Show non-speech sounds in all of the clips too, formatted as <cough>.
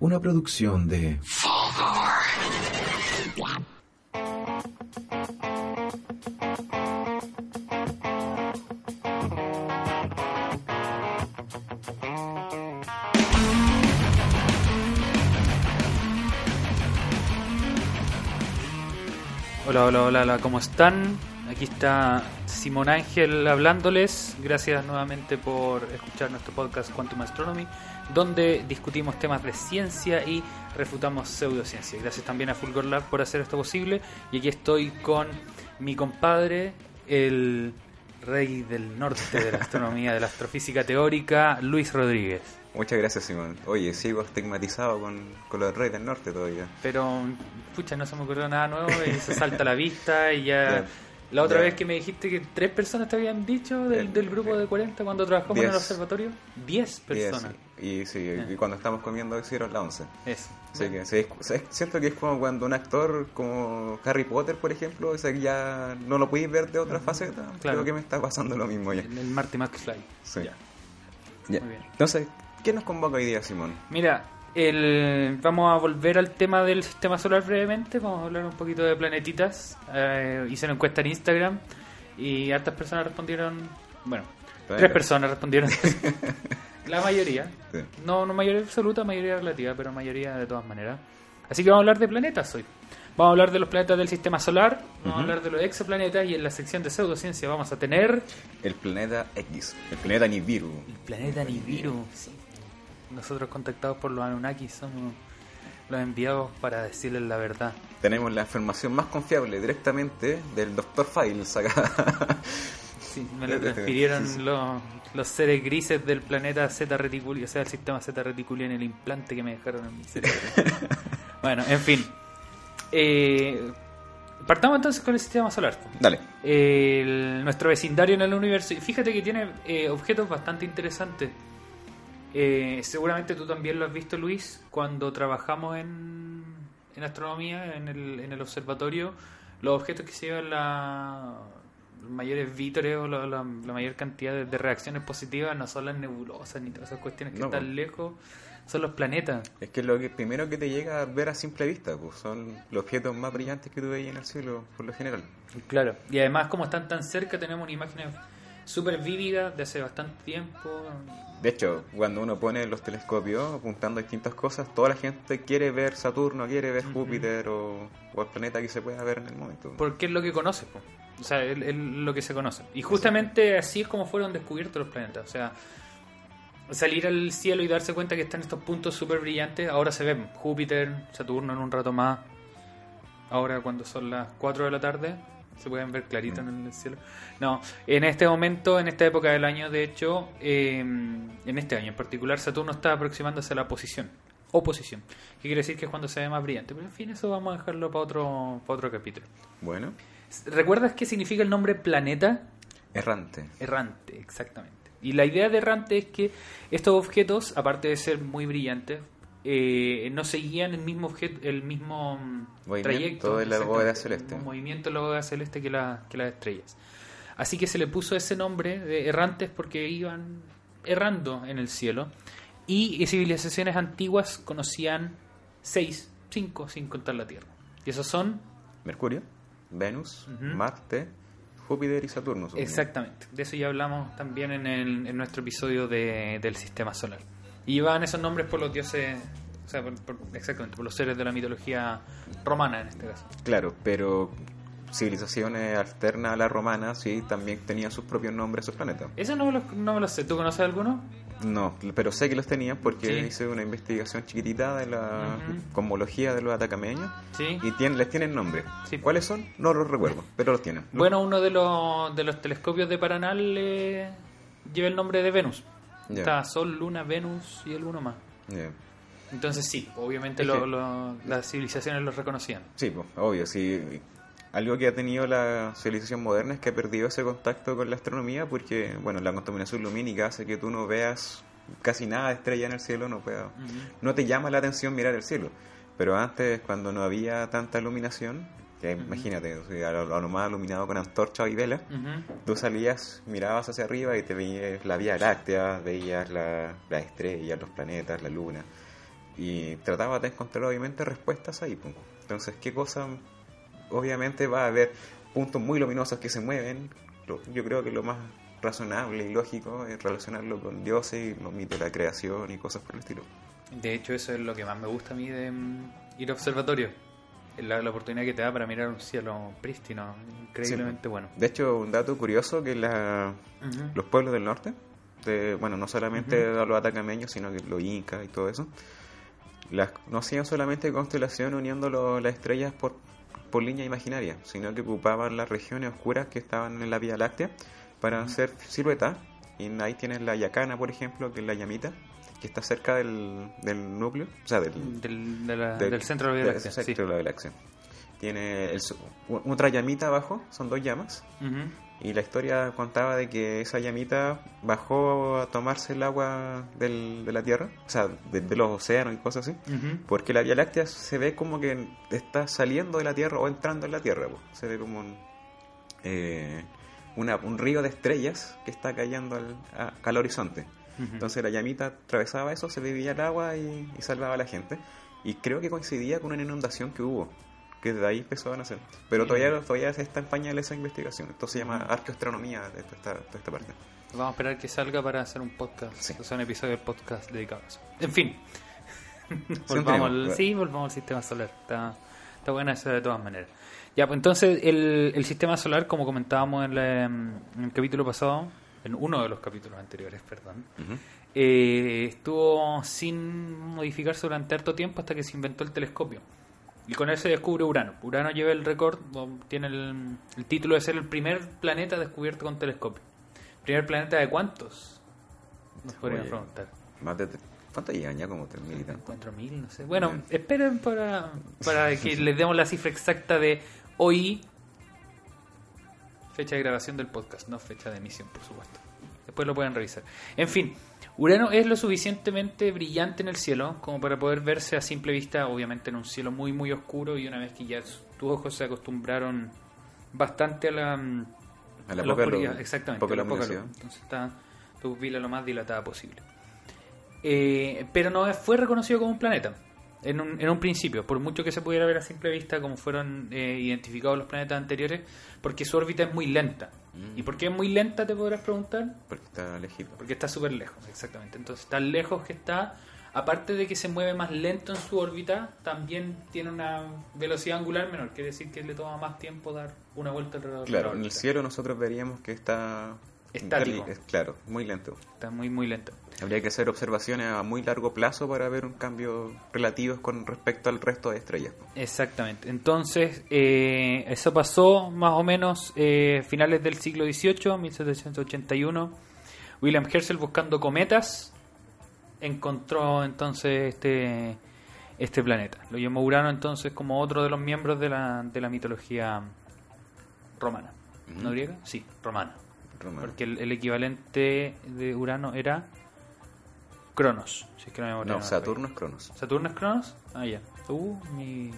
Una producción de... Hola, hola, hola, hola, ¿cómo están? Aquí está Simón Ángel hablándoles. Gracias nuevamente por escuchar nuestro podcast Quantum Astronomy, donde discutimos temas de ciencia y refutamos pseudociencia. Gracias también a Fulgor Lab por hacer esto posible. Y aquí estoy con mi compadre, el rey del norte de la astronomía, de la astrofísica teórica, Luis Rodríguez. Muchas gracias, Simón. Oye, sigo estigmatizado con, con los reyes del norte todavía. Pero, pucha, no se me ocurrió nada nuevo y se salta a la vista y ya... <laughs> La otra Ya. vez que me dijiste que tres personas te habían dicho del, Eh, del grupo de 40 cuando trabajamos en el diez. observatorio, 10 personas. Y, y sí, Ya. y cuando estamos comiendo hicieron la 11. Eso. Así que sí, es- siento que es como cuando un actor como Harry Potter, por ejemplo, o sea, que ya no lo podéis ver de otra faceta. Claro. Creo que me está pasando lo mismo ya. En el Marty McFly. Sí. Ya. Bien. Entonces, ¿qué nos convoca hoy día, Simón? Mira, el, vamos a volver al tema del sistema solar brevemente. Vamos a hablar un poquito de planetitas. Eh, hice una encuesta en Instagram y hartas personas respondieron. Bueno, tres personas respondieron. <laughs> La mayoría. Sí. No, no mayoría absoluta, mayoría relativa, pero mayoría de todas maneras. Así que vamos a hablar de planetas hoy. Vamos a hablar de los planetas del sistema solar, vamos a hablar de los exoplanetas y en la sección de pseudociencia vamos a tener El planeta X, el planeta Nibiru. el planeta Nibiru. Sí. Nosotros contactados por los Anunnaki somos los enviados para decirles la verdad. Tenemos la información más confiable directamente del Dr. Files acá. <laughs> Sí, me <laughs> lo Sí, sí. transfirieron los, los seres grises del planeta Z reticuli, o sea, el sistema Z reticuli en el implante que me dejaron en mi cerebro. <laughs> bueno, en fin. Eh, partamos entonces con el sistema solar. Dale. El- nuestro vecindario en el universo. Y fíjate que tiene eh, objetos bastante interesantes. Eh, seguramente tú también lo has visto, Luis, cuando trabajamos en, en astronomía, en el, en el observatorio. Los objetos que se llevan la, los mayores vítores o la, la- la mayor cantidad de, de reacciones positivas no son las nebulosas ni todas esas cuestiones que No, están pues. lejos, son los planetas. Es que lo que primero que te llega a ver a simple vista, pues son los objetos más brillantes que tú veis en el cielo, por lo general. Claro, y además como están tan cerca tenemos imágenes súper vívidas de hace bastante tiempo. De hecho, cuando uno pone los telescopios apuntando a distintas cosas, toda la gente quiere ver Saturno, quiere ver Júpiter o, o el planeta que se pueda ver en el momento. Porque es lo que conoce, po. o sea, es, es lo que se conoce. Y justamente así es como fueron descubiertos los planetas. O sea, salir al cielo y darse cuenta que están estos puntos súper brillantes, ahora se ven Júpiter, Saturno en un rato más. Ahora cuando son las 4 de la tarde, se pueden ver claritos en el cielo. No, en este momento, en esta época del año, de hecho, eh, en este año en particular, Saturno está aproximándose a la posición. Oposición. Que quiere decir que es cuando se ve más brillante. Pero en fin, eso vamos a dejarlo para otro, para otro capítulo. Bueno, ¿Recuerdas qué significa el nombre planeta? errante. Errante, exactamente. Y la idea de errante es que estos objetos, aparte de ser muy brillantes, eh, no seguían el mismo objeto, el mismo mm, Movimiento trayecto de la bóveda el celeste. mismo movimiento de la bóveda celeste que, la- que las estrellas. Así que se le puso ese nombre de errantes porque iban errando en el cielo. Y civilizaciones antiguas conocían seis, cinco, sin contar la Tierra. Y esos son Mercurio, Venus. Marte, Júpiter y Saturno. supongo. Exactamente, de eso ya hablamos también en, el- en nuestro episodio de- del sistema solar. Y llevaban esos nombres por los dioses, o sea, por- por- exactamente, por los seres de la mitología romana en este caso. Claro, pero civilizaciones alternas a la romana sí también tenían sus propios nombres esos planetas. Eso no me lo, no me lo sé, ¿tú conoces alguno? No, pero sé que los tenían porque Sí. hice una investigación chiquitita de la cosmología de los atacameños Sí. y tienen, les tienen nombre. Sí. ¿Cuáles son? No los recuerdo, pero los tienen. Bueno, uno de los, de los telescopios de Paranal eh, lleva el nombre de Venus. Ya. Está Sol, Luna, Venus y alguno más. Ya. Entonces sí, obviamente lo- lo- las civilizaciones los reconocían. Sí, pues, obvio, sí. Algo que ha tenido la civilización moderna es que ha perdido ese contacto con la astronomía porque, bueno, la contaminación lumínica hace que tú no veas casi nada de estrella en el cielo, no puedas, no te llama la atención mirar el cielo. Pero antes, cuando no había tanta iluminación, que imagínate, a lo, a lo más iluminado con antorchas y velas, Ujú. tú salías, mirabas hacia arriba y te veías la Vía Láctea, veías la, las estrellas, los planetas, la luna. y trataba de encontrar obviamente respuestas ahí. pues. Entonces, ¿qué cosa? Obviamente va a haber puntos muy luminosos que se mueven. Yo creo que lo más razonable y lógico es relacionarlo con dioses y los mitos de la creación y cosas por el estilo. De hecho, eso es lo que más me gusta a mí de mm, ir a observatorio. La, la oportunidad que te da para mirar un cielo prístino, increíblemente bueno. De hecho, un dato curioso que la, los pueblos del norte, de, bueno, no solamente los atacameños, sino que los incas y todo eso, las, no hacían solamente constelación uniendo lo- las estrellas por, por línea imaginaria, sino que ocupaban las regiones oscuras que estaban en la Vía Láctea para hacer siluetas. Y ahí tienes la Yacana, por ejemplo, que es la llamita, que está cerca del, del núcleo, o sea, del, Del, de la- del- del centro de la sí. de Láctea. Tiene el otra llamita abajo, son dos llamas, y la historia contaba de que esa llamita bajó a tomarse el agua del- de la Tierra, o sea, de, de los océanos y cosas así, porque la Vía Láctea se ve como que está saliendo de la Tierra o entrando en la Tierra, po. se ve como un, eh, una- un río de estrellas que está cayendo al, a- al horizonte. Entonces la llamita atravesaba eso, se bebía el agua y, y salvaba a la gente. Y creo que coincidía con una inundación que hubo, que de ahí empezó a nacer. Pero todavía, todavía está en pañales esa investigación. Esto se llama arqueoastronomía de esta, de esta parte. Vamos a esperar que salga para hacer un podcast, Sí. o sea, un episodio del podcast dedicado a eso. En fin, <laughs> volvamos al, sí, volvamos al sistema solar. Está, está buena eso de todas maneras. Ya, pues entonces el, el sistema solar, como comentábamos en, la- en el capítulo pasado, en uno de los capítulos anteriores, perdón, eh, estuvo sin modificarse durante harto tiempo hasta que se inventó el telescopio. Y con él se descubre Urano. Urano lleva el récord, tiene el, el título de ser el primer planeta descubierto con telescopio. ¿Primer planeta de cuántos? Nos podrían preguntar. Más de, ¿Cuánto llegan ya? Como 3.000 y tanto. Encuentro mil, no sé. Bueno, esperen para, para que <laughs> les demos la cifra exacta de hoy. Fecha de grabación del podcast, no fecha de emisión, por supuesto. Después lo pueden revisar. En fin, Urano es lo suficientemente brillante en el cielo como para poder verse a simple vista, obviamente en un cielo muy, muy oscuro. Y una vez que ya tus ojos se acostumbraron bastante a la, mm, A la a poca oscuridad, luz, exactamente, poca a la poca luz. Entonces está tu pupila lo más dilatada posible. Eh, pero no fue reconocido como un planeta en un, en un principio, por mucho que se pudiera ver a simple vista como fueron eh, identificados los planetas anteriores, porque su órbita es muy lenta. Mm. ¿Y por qué es muy lenta, te podrás preguntar? Porque está lejitos. Porque está súper lejos, exactamente. Entonces, tan lejos que está, aparte de que se mueve más lento en su órbita, también tiene una velocidad angular menor, quiere decir que le toma más tiempo dar una vuelta alrededor de la Claro, en el cielo nosotros veríamos que está... Estático. es- Claro, muy lento. Está muy, muy lento. Habría que hacer observaciones a muy largo plazo para ver un cambio relativo con respecto al resto de estrellas. Exactamente. Entonces, eh, eso pasó más o menos eh, finales del siglo XVIII, 1781. William Herschel buscando cometas encontró entonces este este planeta. Lo llamó Urano entonces como otro de los miembros de la, de la mitología romana. ¿No griega? Sí, romana. Romano. Porque el, el equivalente de Urano era Cronos. Si es que No, me Saturno es Cronos. ¿Saturno es Cronos? Ah, ya. Uh, mi-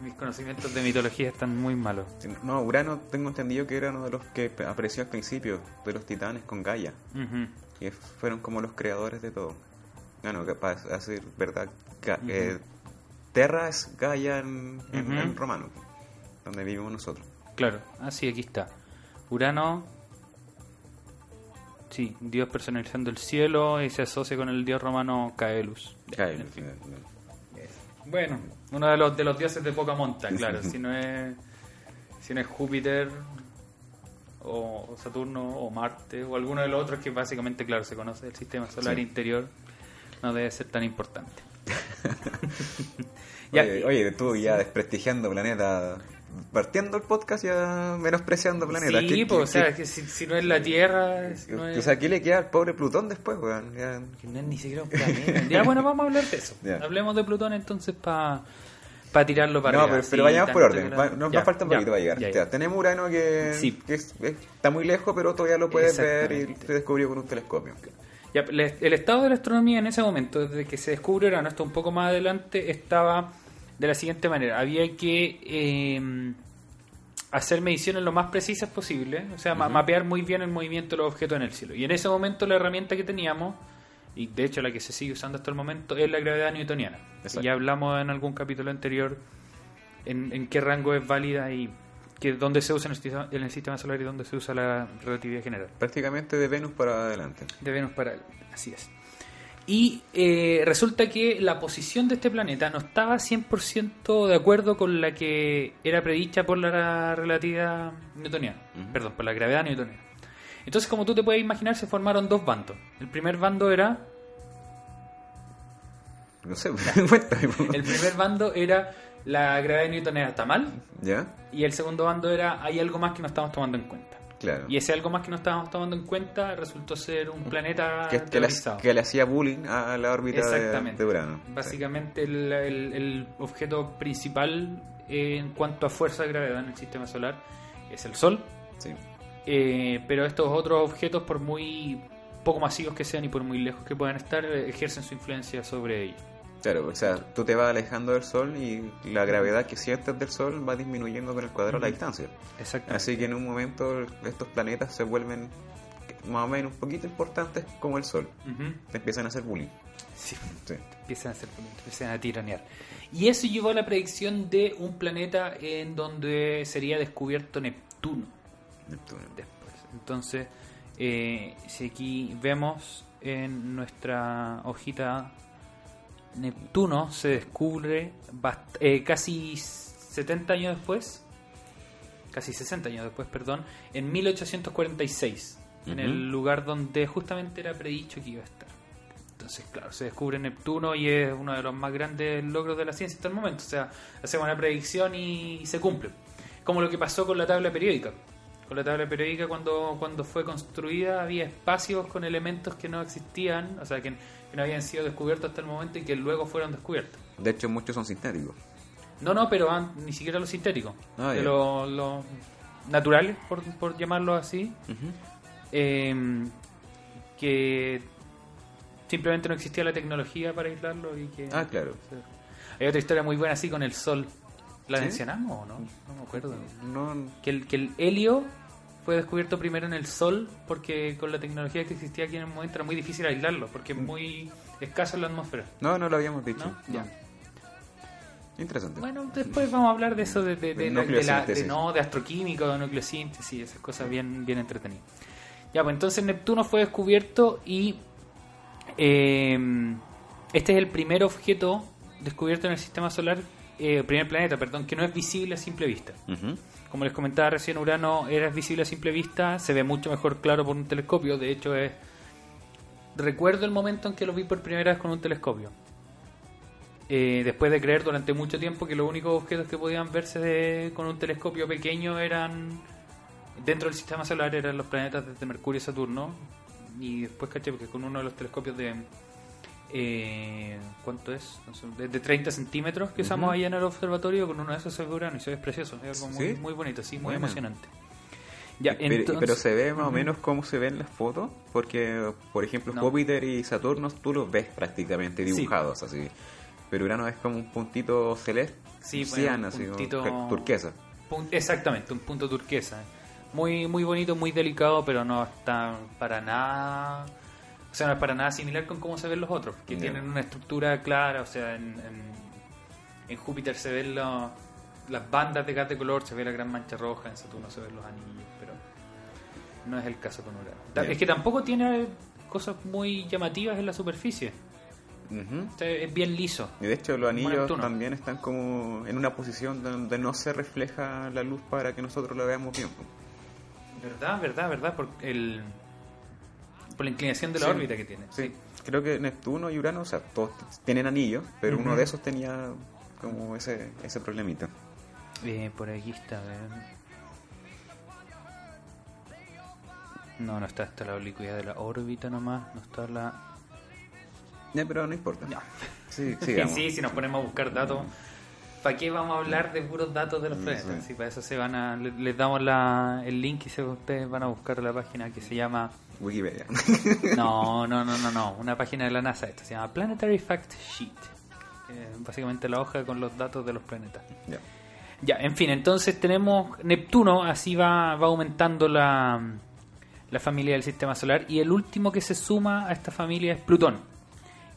mis conocimientos de mitología están muy malos. No, Urano tengo entendido que era uno de los que apareció al principio, de los titanes con Gaia. Ujú. que fueron como los creadores de todo. Bueno, que para decir verdad, Ga- eh, Terra es Gaia en, en- romano, donde vivimos nosotros. Claro, ah, sí, aquí está. Urano. Sí, dios personalizando el cielo y se asocia con el dios romano Caelus. En fin. eh, Bueno, uno de los, de los dioses de poca monta, claro. si no es si no es Júpiter o o Saturno o Marte o alguno de los otros que básicamente, claro, se conoce del sistema solar Sí. interior, no debe ser tan importante. <laughs> Oye, oye, tú ya desprestigiando planeta, partiendo el podcast ya menospreciando planeta. Sí, ¿Qué- pues, qué- o sea, qué- que si, si no es la Tierra, si no o es, sea, ¿qué le queda al pobre Plutón después, weón? Ya- que no es ni siquiera un planeta. Ya, bueno, vamos a hablar de eso. Hablemos de Plutón entonces para tirarlo para No, pero, pero Sí, vayamos por orden. Va- Nos, Ya, nos falta un poquito para llegar. ya, Ya, tenemos Urano que, Sí. que es- es- está muy lejos, pero todavía lo puedes ver y se descubrió con un telescopio. El estado de la astronomía en ese momento, desde que se descubrió Urano hasta un poco más adelante, estaba de la siguiente manera. Había que eh, hacer mediciones lo más precisas posible, o sea, ma- mapear muy bien el movimiento de los objetos en el cielo. Y en ese momento la herramienta que teníamos y de hecho la que se sigue usando hasta el momento, es la gravedad newtoniana. Exacto. Ya hablamos en algún capítulo anterior en, en qué rango es válida y que dónde se usa en el, sistema, en el sistema solar y dónde se usa la relatividad general. Prácticamente de Venus para adelante. De Venus para él, así es. Y eh, resulta que la posición de este planeta no estaba 100% de acuerdo con la que era predicha por la relatividad newtoniana, perdón, por la gravedad newtoniana. Entonces, como tú te puedes imaginar, se formaron dos bandos. El primer bando era No sé, <laughs> el primer bando era la gravedad newtoniana está mal ¿Ya? y el segundo bando era hay algo más que no estamos tomando en cuenta. Claro. Y ese algo más que no estábamos tomando en cuenta resultó ser un planeta que, que le, teorizado. que le hacía bullying a la órbita de, Exactamente. de Urano. Básicamente el, el- el objeto principal en cuanto a fuerza de gravedad en el sistema solar es el Sol, Sí. Eh, pero estos otros objetos, por muy poco masivos que sean y por muy lejos que puedan estar, eh, ejercen su influencia sobre ellos. Claro, o sea, tú te vas alejando del Sol y la gravedad que sientes del Sol va disminuyendo con el cuadrado de la distancia. Exactamente. Así que en un momento estos planetas se vuelven más o menos un poquito importantes como el Sol. Te empiezan a hacer bullying. Sí, Sí. empiezan a hacer empiezan a tiranear. Y eso llevó a la predicción de un planeta en donde sería descubierto Neptuno. Neptuno. después. Entonces, eh, si aquí vemos en nuestra hojita Neptuno se descubre eh, casi 70 años después, casi 60 años después, perdón, en 1846, en Ujú. el lugar donde justamente era predicho que iba a estar. Entonces, claro, se descubre Neptuno y es uno de los más grandes logros de la ciencia hasta el momento. O sea, hacemos una predicción y, y se cumple. Como lo que pasó con la tabla periódica. Con la tabla periódica cuando, cuando fue construida había espacios con elementos que no existían, o sea, que, que no habían sido descubiertos hasta el momento y que luego fueron descubiertos. De hecho, muchos son sintéticos. No, no, pero an- ni siquiera los sintéticos. Ah, de los los naturales, por, por llamarlo así. eh, que simplemente no existía la tecnología para aislarlo y que... Ah, claro. Hay otra historia muy buena así con el sol. ¿La ¿Sí? mencionamos o no? No me acuerdo. No, Que el, que el helio fue descubierto primero en el sol porque con la tecnología que existía aquí en el momento era muy difícil aislarlo porque es muy escaso en la atmósfera. no, no lo habíamos dicho. ¿No? Ya. Interesante. Bueno, después vamos a hablar de eso, de, de, de, De la- no, de astroquímica, de nucleosíntesis, esas cosas bien, bien entretenidas. Ya, pues entonces Neptuno fue descubierto y eh, este es el primer objeto descubierto en el sistema solar, eh, primer planeta, perdón, que no es visible a simple vista. Como les comentaba recién, Urano era visible a simple vista, se ve mucho mejor claro por un telescopio, de hecho es... Recuerdo el momento en que lo vi por primera vez con un telescopio. Eh, después de creer durante mucho tiempo que los únicos objetos que podían verse de- con un telescopio pequeño eran dentro del sistema solar eran los planetas desde Mercurio y Saturno y después caché porque con uno de los telescopios de eh, ¿cuánto es? No sé, de, de 30 centímetros que usamos Ujú. allá en el observatorio con uno de esos Urano y se ve precioso es algo muy, ¿Sí? muy bonito, sí, muy emocionante ya, pero, entonces- pero se ve más o menos cómo se ven las fotos, porque por ejemplo No. Júpiter y Saturno tú los ves prácticamente Sí. dibujados así. Pero Urano es como un puntito celeste, Sí, bueno, así, como puntito- que- turquesa. Pun- Exactamente, un punto turquesa. Muy muy bonito, muy delicado, pero no está para nada... O sea, no es para nada similar con cómo se ven los otros, que tienen una estructura clara, o sea, en, en, en Júpiter se ven los- las bandas de gas de color, se ve la gran mancha roja, en Saturno se ven los anillos, pero no es el caso con Urano. Es que tampoco tiene cosas muy llamativas en la superficie, Ujú. o sea, es bien liso. Y de hecho los anillos también están como en una posición donde no se refleja la luz para que nosotros la veamos bien. ¿Verdad? ¿Verdad? ¿Verdad? Por, el, por la inclinación de la Sí. órbita que tiene. Sí, creo que Neptuno y Urano, o sea, todos tienen anillos, pero uno de esos tenía como ese, ese problemita. Eh, por aquí está, a ver. No, no está, está la oblicuidad de la órbita nomás, no está la... Ya, pero no importa. Ya. Sí, <laughs> Sí, sí, si nos ponemos a buscar datos, ¿para qué vamos a hablar de puros datos de los planetas? sí. Para eso se van a, le- les damos la, el link y se, ustedes van a buscar la página que se llama... Wikipedia. <laughs> No, <laughs> no, no, no, no, una página de la NASA, esta se llama Planetary Fact Sheet. Eh, básicamente la hoja con los datos de los planetas. ya. Ya, en fin, entonces tenemos Neptuno, así va, va aumentando la, la familia del sistema solar. Y el último que se suma a esta familia es Plutón.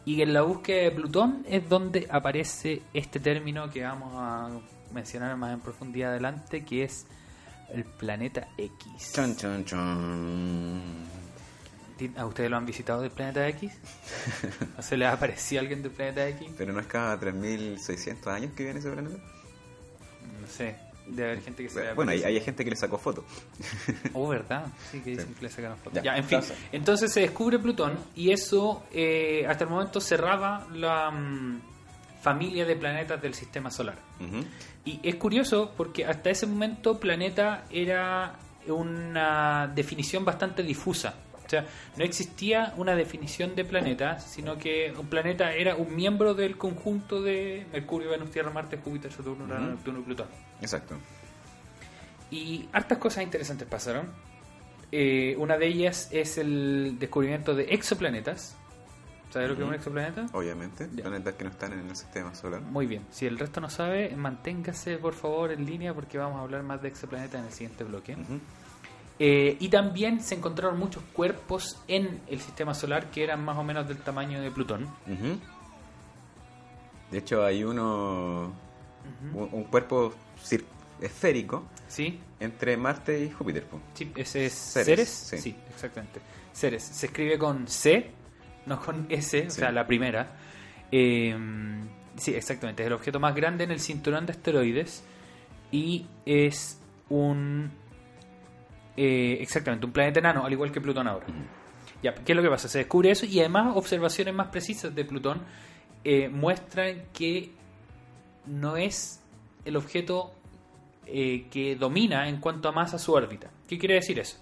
Y en la búsqueda de Plutón es donde aparece este término que vamos a mencionar más en profundidad adelante, que es el planeta X. Chon, chon, chon. ¿A ustedes lo han visitado del planeta X? ¿O se les ha aparecido alguien del planeta X? Pero no es cada 3600 años que viene ese planeta. No sé, debe haber gente que se ha Bueno, hay, gente que le sacó foto. <laughs> Oh, ¿verdad? Sí, que dicen Sí. que le sacaron fotos. Ya, Ya, en fin. entonces. Entonces se descubre Plutón y eso eh, hasta el momento cerraba la mm, familia de planetas del sistema solar. Y es curioso porque hasta ese momento planeta era una definición bastante difusa. O sea, no existía una definición de planeta, sino que un planeta era un miembro del conjunto de Mercurio, Venus, Tierra, Marte, Júpiter, Saturno, Urano, Ujú. Neptuno y Plutón. Exacto. Y hartas cosas interesantes pasaron. Eh, una de ellas es el descubrimiento de exoplanetas. ¿Sabes lo que es un exoplaneta? Obviamente, Ya. planetas que no están en el sistema solar. Muy bien. Si el resto no sabe, manténgase por favor en línea porque vamos a hablar más de exoplanetas en el siguiente bloque. Ujú. Eh, y también se encontraron muchos cuerpos en el sistema solar que eran más o menos del tamaño de Plutón. De hecho, hay uno. un, un cuerpo esférico ¿Sí? entre Marte y Júpiter. Sí, ese es Ceres, Ceres. sí. Sí. exactamente. Ceres. Se escribe con C, no con S, o sea, la primera. Eh, sí, exactamente. Es el objeto más grande en el cinturón de asteroides y es un. Eh, exactamente, un planeta enano, al igual que Plutón ahora. Ya, ¿qué es lo que pasa? Se descubre eso y además observaciones más precisas de Plutón eh, muestran que no es el objeto eh, que domina en cuanto a masa su órbita. ¿Qué quiere decir eso?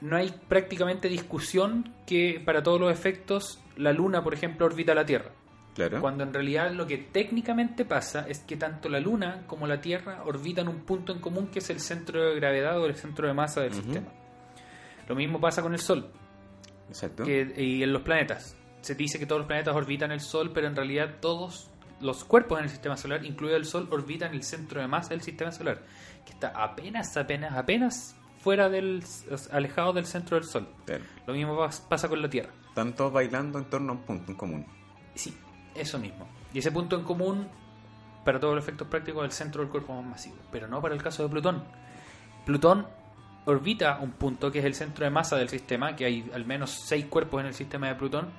No hay prácticamente discusión que para todos los efectos la Luna, por ejemplo, orbita la Tierra. Claro. Cuando en realidad lo que técnicamente pasa es que tanto la Luna como la Tierra orbitan un punto en común que es el centro de gravedad o el centro de masa del sistema. Lo mismo pasa con el Sol Exacto. que- y en los planetas. Se dice que todos los planetas orbitan el Sol, pero en realidad todos los cuerpos en el sistema solar, incluido el Sol, orbitan el centro de masa del sistema solar, que está apenas, apenas, apenas fuera del, alejado del centro del Sol. Lo mismo pas- pasa con la Tierra. Están todos bailando en torno a un punto en común. Sí, eso mismo. Y ese punto en común, para todos los efectos prácticos, el centro del cuerpo más masivo, pero no para el caso de Plutón. Plutón orbita un punto que es el centro de masa del sistema, que hay al menos seis cuerpos en el sistema de Plutón,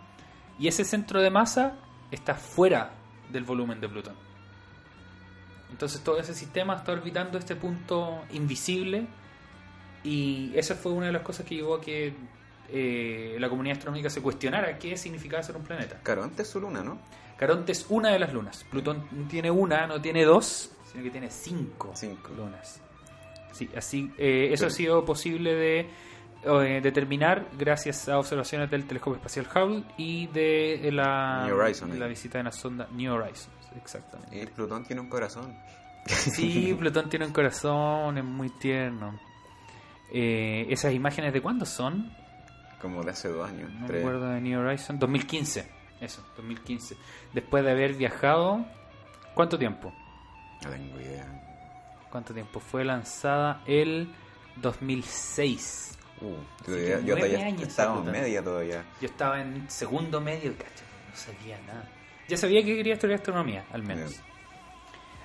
y ese centro de masa está fuera del volumen de Plutón. Entonces todo ese sistema está orbitando este punto invisible y esa fue una de las cosas que llevó a que eh, la comunidad astronómica se cuestionara qué significaba ser un planeta. Claro, antes su luna, ¿no? Caronte es una de las lunas. Plutón tiene una, no tiene dos, sino que tiene cinco, Cinco. lunas. Sí, así, eh, eso ha sido posible de eh, determinar gracias a observaciones del telescopio espacial Hubble y de la, New Horizon, de la visita de la sonda New Horizons. Exactamente. Y Plutón tiene un corazón. Sí, <laughs> Plutón tiene un corazón, es muy tierno. Eh, ¿Esas imágenes de cuándo son? Como de hace dos años. No me acuerdo de New Horizon. 2015. Eso, 2015. Después de haber viajado. ¿Cuánto tiempo? No tengo idea. ¿Cuánto tiempo? Fue lanzada el 2006. Uh, Así yo, todavía años estábamos en media todavía. Yo estaba en segundo medio, cacho. No sabía nada. Ya sabía que quería estudiar astronomía, al menos. Bien.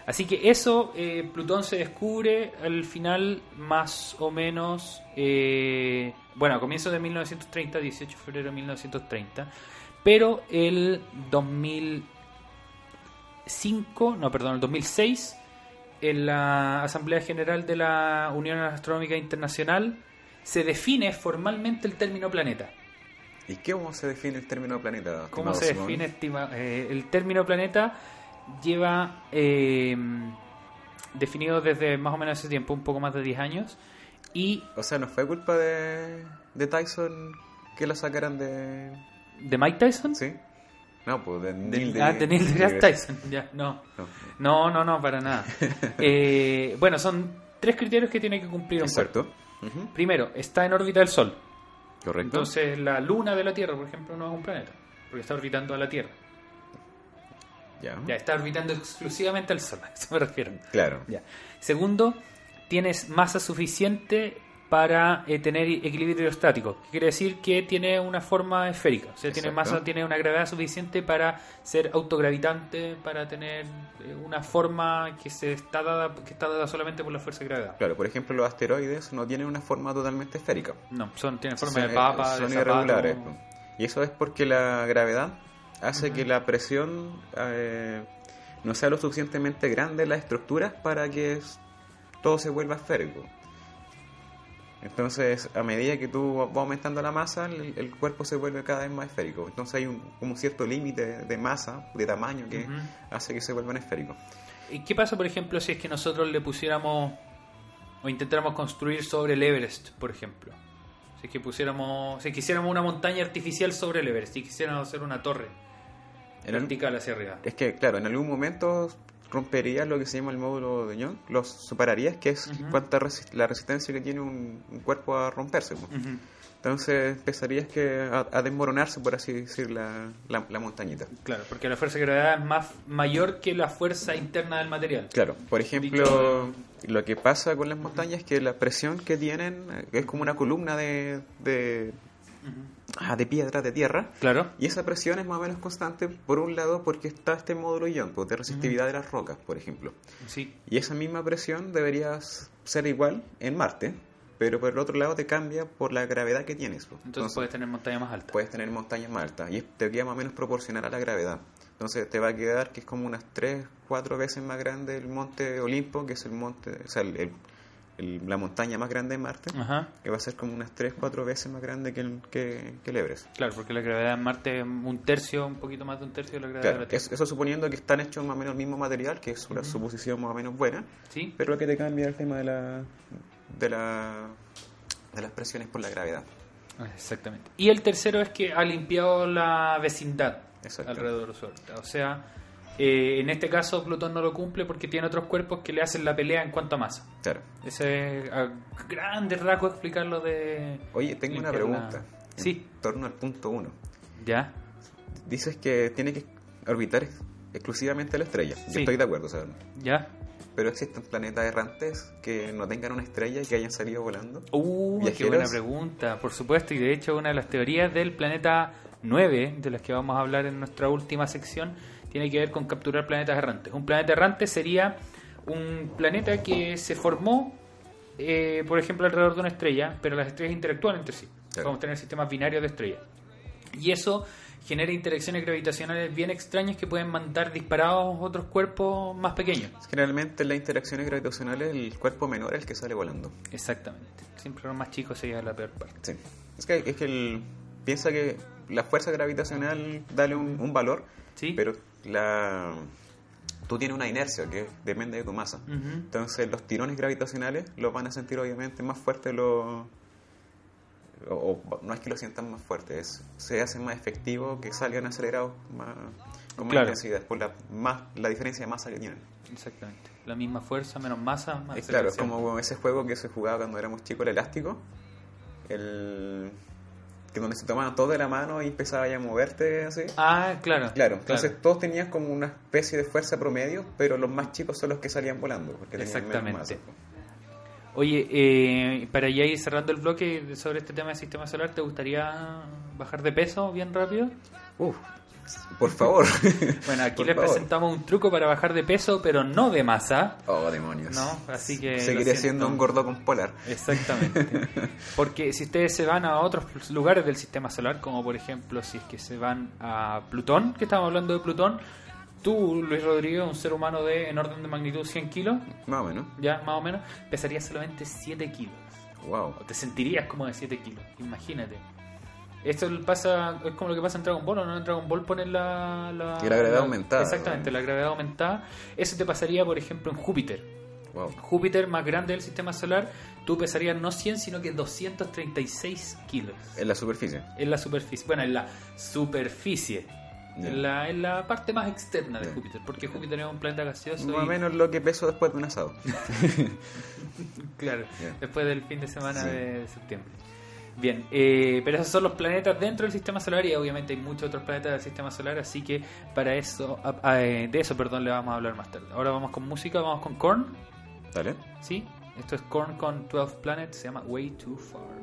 Así que eso, eh, Plutón se descubre al final, más o menos, eh, bueno, a comienzos de 1930, 18 de febrero de 1930, pero el 2005, no, perdón, el 2006, en la Asamblea General de la Unión Astronómica Internacional, se define formalmente el término planeta. ¿Y cómo se define el término planeta? ¿Cómo se Simón? define estima- eh, el término planeta? Lleva eh, definido desde más o menos ese tiempo, un poco más de 10 años. Y O sea, no fue culpa de, de Tyson que lo sacaran de. De Mike Tyson, ¿Sí? No, pues de Neil de, ah, de Neil deGrasse Tyson, ya, no. No. No, no, para nada. <laughs> Eh, bueno, son tres criterios que tiene que cumplir un. Exacto. Primero, está en órbita del Sol. Correcto. Entonces, la luna de la Tierra, por ejemplo, no es un planeta, porque está orbitando a la Tierra. ya. Ya, está orbitando exclusivamente al Sol, <laughs> a eso me refiero. Claro. Ya. Segundo, tienes masa suficiente para eh, tener equilibrio estático. Quiere decir que tiene una forma esférica, o sea, tiene Exacto. masa, tiene una gravedad suficiente para ser autogravitante, para tener eh, una forma que se está dada, que está dada solamente por la fuerza de gravedad. Claro, por ejemplo, los asteroides no tienen una forma totalmente esférica. No, son tienen forma Son- de papa, son de zapato. irregulares. Y eso es porque la gravedad hace que la presión eh, no sea lo suficientemente grande en las estructuras para que todo se vuelva esférico. Entonces, a medida que tú vas aumentando la masa, el, el cuerpo se vuelve cada vez más esférico. Entonces hay un, como un cierto límite de, masa, de tamaño, que Ujú. hace que se vuelvan esféricos. ¿Y qué pasa, por ejemplo, si es que nosotros le pusiéramos o intentáramos construir sobre el Everest, por ejemplo? Si es que pusiéramos, si quisiéramos una montaña artificial sobre el Everest, si quisiéramos hacer una torre En el- vertical hacia arriba. Es que, claro, en algún momento romperías lo que se llama el módulo de Young, lo separarías, que es Ujú. cuánta resi- la resistencia que tiene un, un cuerpo a romperse. pues. Ujú. Entonces empezarías que a, a desmoronarse, por así decir, la, la, la montañita. Claro, porque la fuerza de gravedad es más mayor que la fuerza interna del material. Claro, por ejemplo, Dicho- lo que pasa con las montañas es que la presión que tienen eh, es como una columna de, de, de piedra, de tierra, Claro. y esa presión es más o menos constante, por un lado, porque está este módulo Young, pues, de resistividad de las rocas, por ejemplo. Sí. Y esa misma presión debería ser igual en Marte, pero por el otro lado te cambia por la gravedad que tienes. pues. Entonces, puedes tener montaña más alta. puedes tener montañas más altas y te queda más o menos proporcional a la gravedad. Entonces te va a quedar que es como unas 3, 4 veces más grande el monte Olimpo, que es el monte, o sea, el- el- el- la montaña más grande de Marte, Ajá. que va a ser como unas 3, 4 veces más grande que el, que, que el Everest. Claro, porque la gravedad en Marte es un tercio, un poquito más de un tercio de la gravedad Claro, de la Tierra. eso, eso suponiendo que están hechos más o menos el mismo material, que es una suposición más o menos buena, Sí. pero lo que te cambia el tema de la de la de las presiones por la gravedad. Exactamente. Y el tercero es que ha limpiado la vecindad alrededor de su. O sea, eh, en este caso Plutón no lo cumple porque tiene otros cuerpos que le hacen la pelea en cuanto a masa. Claro. Ese es a grandes rasgos explicarlo de... Oye, tengo una pregunta. En Sí. torno al punto 1. ¿Ya? Dices que tiene que orbitar ex- exclusivamente la estrella. Yo Sí. estoy de acuerdo, sea, ¿Ya? pero existen planetas errantes que no tengan una estrella y que hayan salido volando. Uh, qué buena pregunta. Por supuesto, y de hecho una de las teorías del planeta 9, de las que vamos a hablar en nuestra última sección, tiene que ver con capturar planetas errantes. Un planeta errante sería un planeta que se formó, eh, por ejemplo, alrededor de una estrella, pero las estrellas interactúan entre sí. Claro. Vamos a tener sistemas binarios de estrellas. Y eso genera interacciones gravitacionales bien extrañas que pueden mandar disparados otros cuerpos más pequeños. Generalmente en las interacciones gravitacionales el cuerpo menor es el que sale volando. Exactamente. Siempre los más chicos se llevan la peor parte. Sí. Es que, es que el- piensa que la fuerza gravitacional dale un, un valor, ¿Sí? pero la tú tienes una inercia que depende de tu masa. Entonces los tirones gravitacionales los van a sentir obviamente más fuertes los... O, o no es que lo sientan más fuertes, es- se hace más efectivo que salgan acelerados más, con más Claro. intensidad, por la, más, la diferencia de masa que tienen. Exactamente. La misma fuerza, menos masa, más Es claro, es como ese juego que se jugaba cuando éramos chicos, el elástico, el que donde se tomaban todo de la mano y empezaba ya a moverte así. Ah, claro. Claro, entonces claro. todos tenían como una especie de fuerza promedio, pero los más chicos son los que salían volando, porque tenían menos Exactamente. Oye, eh, para ya ir cerrando el bloque sobre este tema del sistema solar, ¿te gustaría bajar de peso bien rápido? Uf, por favor. <laughs> Bueno, aquí Por les favor. presentamos un truco para bajar de peso, pero no de masa. Oh, demonios. No, así que Seguiré siendo un gordo con polar. Exactamente. <laughs> Porque si ustedes se van a otros lugares del sistema solar, como por ejemplo si es que se van a Plutón, que estamos hablando de Plutón, tú, Luis Rodrigo, un ser humano de en orden de magnitud 100 kilos, Más o menos. ya más o menos, pesarías solamente 7 kilos. Wow. O te sentirías como de 7 kilos, imagínate. Esto pasa, es como lo que pasa en Dragon Ball, ¿o ¿no? En Dragon Ball ponen la... La, Y la gravedad aumentada, Exactamente, ¿no? la gravedad aumentada. Eso te pasaría, por ejemplo, en Júpiter. Wow. Júpiter, más grande del sistema solar, tú pesarías no 100, sino que 236 kilos. En la superficie. En la superficie. Bueno, en la superficie. En, la, en la parte más externa de. Júpiter. Porque Júpiter es un planeta gaseoso. Más o y- menos lo que peso después de un asado. <laughs> Claro, después del fin de semana Sí. de septiembre. Bien, eh, pero esos son los planetas dentro del sistema solar y obviamente hay muchos otros planetas del sistema solar, así que para eso, eh, de eso, perdón, le vamos a hablar más tarde. Ahora vamos con música, vamos con Korn, Dale. ¿sí? Esto es Korn con 12 Planets, se llama Way Too Far.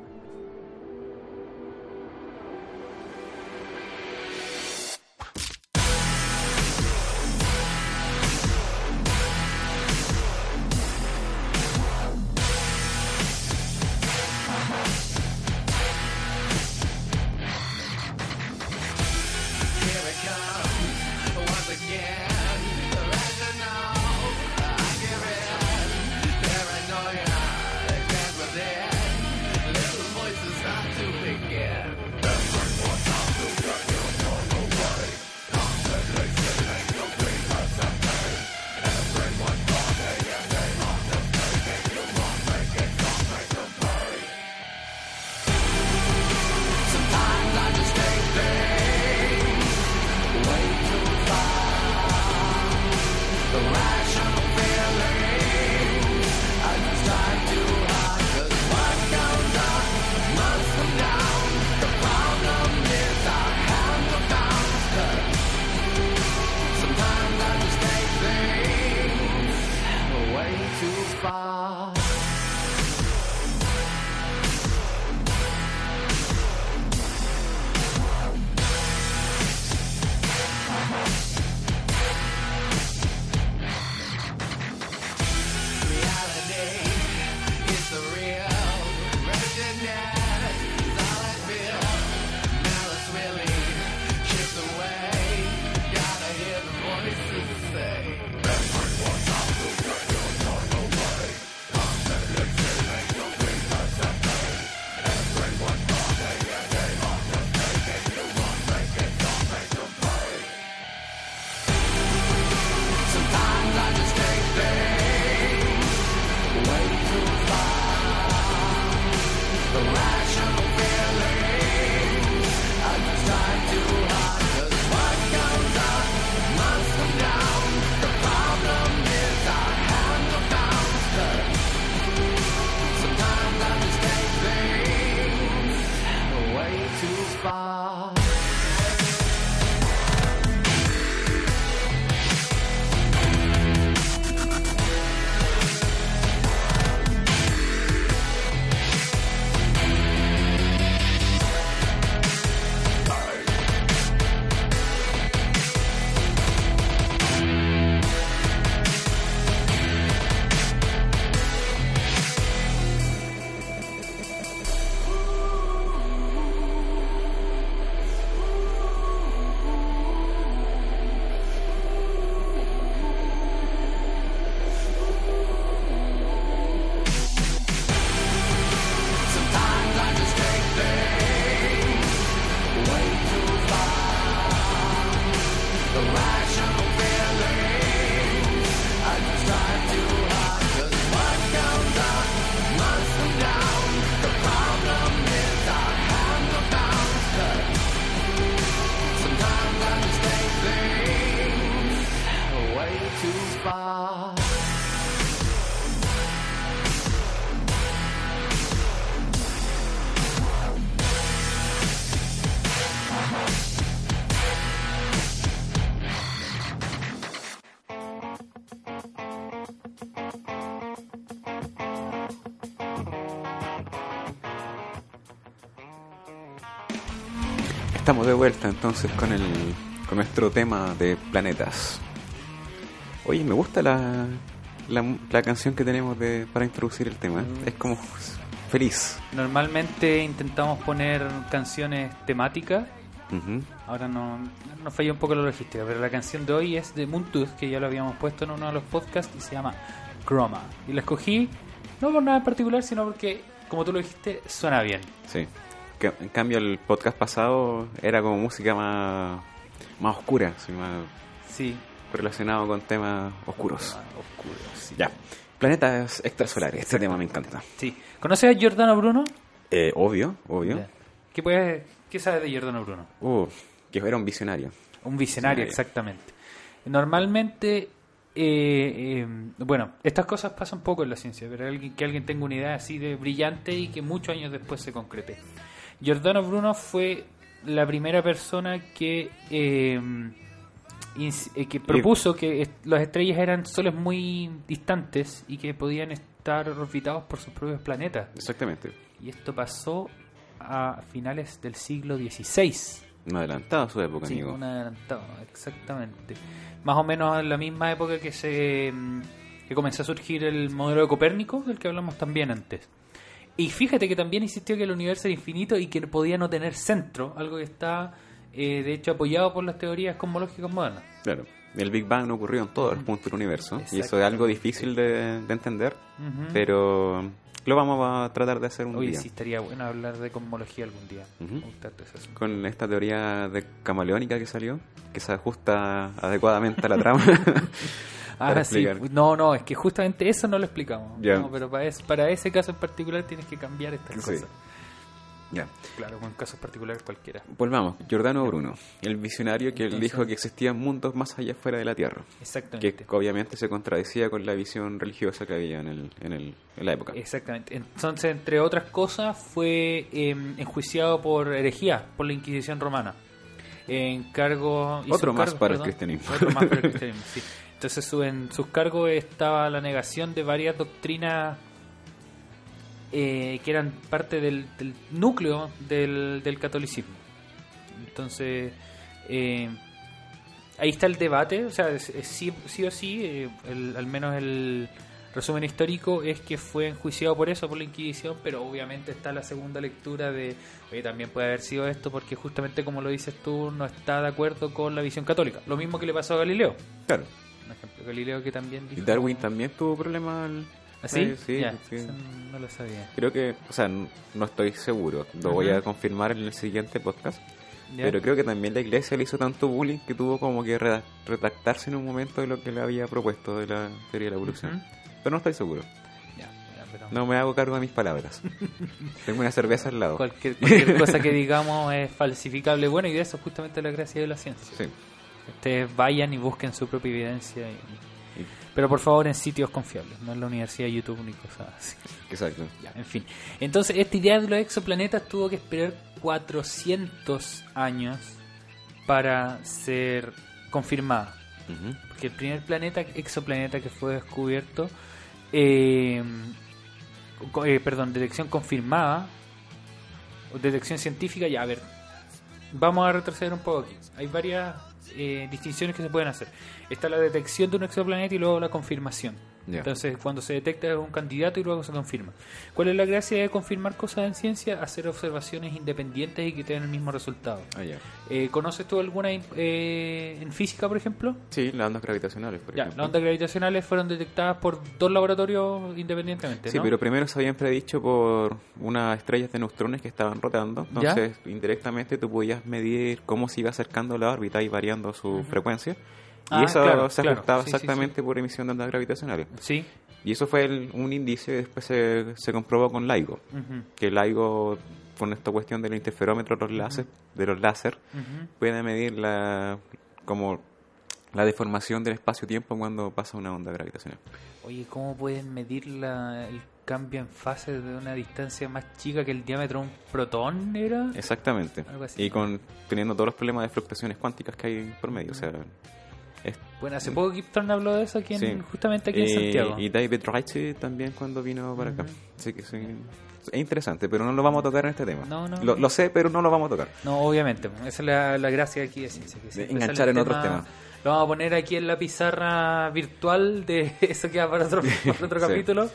Estamos de vuelta entonces con el con nuestro tema de planetas. Oye, me gusta la, la, canción que tenemos de, para introducir el tema. Es como feliz. Normalmente intentamos poner canciones temáticas. Ahora no, nos falló un poco la logística, pero la canción de hoy es de Moontooth, que ya lo habíamos puesto en uno de los podcasts y se llama Chroma. Y la escogí no por nada en particular, sino porque, como tú lo dijiste, suena bien. Sí en cambio el podcast pasado era como música más, más oscura, más sí. relacionado con temas oscuros. oscuros Ya. Planetas extrasolares, este tema me encanta. Sí. ¿Conoces a Giordano Bruno? Eh, obvio, obvio. ¿Qué, puedes, ¿Qué sabes de Giordano Bruno? Uh, que era un visionario. Un visionario, exactamente. Normalmente eh, eh, bueno, estas cosas pasan poco en la ciencia, pero que alguien tenga una idea así de brillante y que muchos años después se concrete. Giordano Bruno fue la primera persona que, eh, eh, que propuso que las estrellas eran soles muy distantes y que podían estar orbitados por sus propios planetas. Exactamente. Y esto pasó a finales del siglo XVI. Un adelantado a su época, Sí, amigo. un adelantado, exactamente. Más o menos en la misma época que se mm, que comenzó a surgir el modelo de Copérnico, del que hablamos también antes. Y fíjate que también insistió que el universo era infinito y que podía no tener centro, algo que está eh, de hecho apoyado por las teorías cosmológicas modernas. Claro. El Big Bang no ocurrió en todos los puntos del universo. Y eso es algo difícil de, de entender. Ujú. Pero lo vamos a tratar de hacer un Oye, día. sí estaría bueno hablar de cosmología algún día. Asunto. Con esta teoría de camaleónica que salió, que se ajusta adecuadamente a la trama. <laughs> Ah, para sí. No, no, es que justamente eso no lo explicamos. No, pero para, es- para ese caso en particular tienes que cambiar estas Sí. cosas. Ya. Claro, con casos particulares cualquiera. Volvamos. Giordano Bruno, el visionario que Entonces- dijo que existían mundos más allá fuera de la Tierra. Que Exactamente. obviamente se contradecía con la visión religiosa que había en, el, en, el, en la época. Exactamente. Entonces, entre otras cosas, fue eh, enjuiciado por herejía por la Inquisición romana. En cargo, Otro más cargos, para el cristianismo. Otro más para el <laughs> cristianismo, sí. Entonces, en sus cargos estaba la negación de varias doctrinas eh, que eran parte del, núcleo del, del catolicismo. Entonces, eh, ahí está el debate, o sea, sí, sí o sí, eh, el- al menos el resumen histórico es que fue enjuiciado por eso, por la Inquisición, pero obviamente está la segunda lectura de, oye, también puede haber sido esto porque justamente como lo dices tú, no está de acuerdo con la visión católica. Lo mismo que le pasó a Galileo, Claro. Un ejemplo, Galileo que también Y dijo... Darwin también tuvo problemas. al- ¿Ah, sí? Sí, no lo sabía. Creo que, o sea, no estoy seguro. Lo voy a confirmar en el siguiente podcast. Pero creo que también la iglesia le hizo tanto bullying que tuvo como que retractarse en un momento de lo que le había propuesto de la teoría de la evolución. Pero no estoy seguro. Pero- No me hago cargo de mis palabras. <laughs> Tengo una cerveza al lado. Cualquier, cualquier <laughs> cosa que digamos es falsificable. Bueno, y de eso es justamente la gracia de la ciencia. Sí. Ustedes vayan y busquen su propia evidencia. y- Y- pero por favor en sitios confiables, no en la universidad, YouTube ni cosas así. Exacto. Ya, en fin. Entonces, esta idea de los exoplanetas tuvo que esperar 400 años para ser confirmada. Porque el primer planeta, exoplaneta que fue descubierto, eh, eh, perdón, detección confirmada, o detección científica, ya, a ver, vamos a retroceder un poco aquí. Hay varias eh, distinciones que se pueden hacer. Está la detección de un exoplaneta y luego la confirmación. Entonces, cuando se detecta un candidato y luego se confirma. ¿Cuál es la gracia de confirmar cosas en ciencia? Hacer observaciones independientes y que tengan el mismo resultado. Ah. Eh, ¿Conoces tú alguna eh, en física, por ejemplo? Sí, las ondas gravitacionales, por Ya, ejemplo. las ondas gravitacionales fueron detectadas por dos laboratorios independientemente, Sí, ¿no? pero primero se habían predicho por unas estrellas de neutrones que estaban rotando. ¿Ya? Entonces, indirectamente tú podías medir cómo se iba acercando la órbita y variando su frecuencia. Y Ah, eso claro, se claro. ajustaba Sí, sí, exactamente por emisión de ondas gravitacionales. Sí. Y eso fue el- un indicio y después se, se comprobó con LIGO. Ujú, Que LIGO, con esta cuestión del interferómetro de los láser, de los láser puede medir la como la deformación del espacio-tiempo cuando pasa una onda gravitacional. Oye, ¿cómo pueden medir la- el cambio en fase de una distancia más chica que el diámetro de un protón? ¿Era? Exactamente. Algo así. Y con teniendo todos los problemas de fluctuaciones cuánticas que hay por medio. O sea, Bueno, hace poco Kip Thorne habló de eso aquí en- Sí. justamente aquí en y, Santiago. y David Ritchie también cuando vino para acá. Ujú. Así que sí, es interesante, pero no lo vamos a tocar en este tema. No, no. Lo, lo sé, pero no lo vamos a tocar. No, obviamente. Esa es la, la gracia aquí de ciencia. Que siempre enganchar en otros temas. Lo vamos a poner aquí en la pizarra virtual de <laughs> eso que va para otro, <laughs> para otro Sí. capítulo.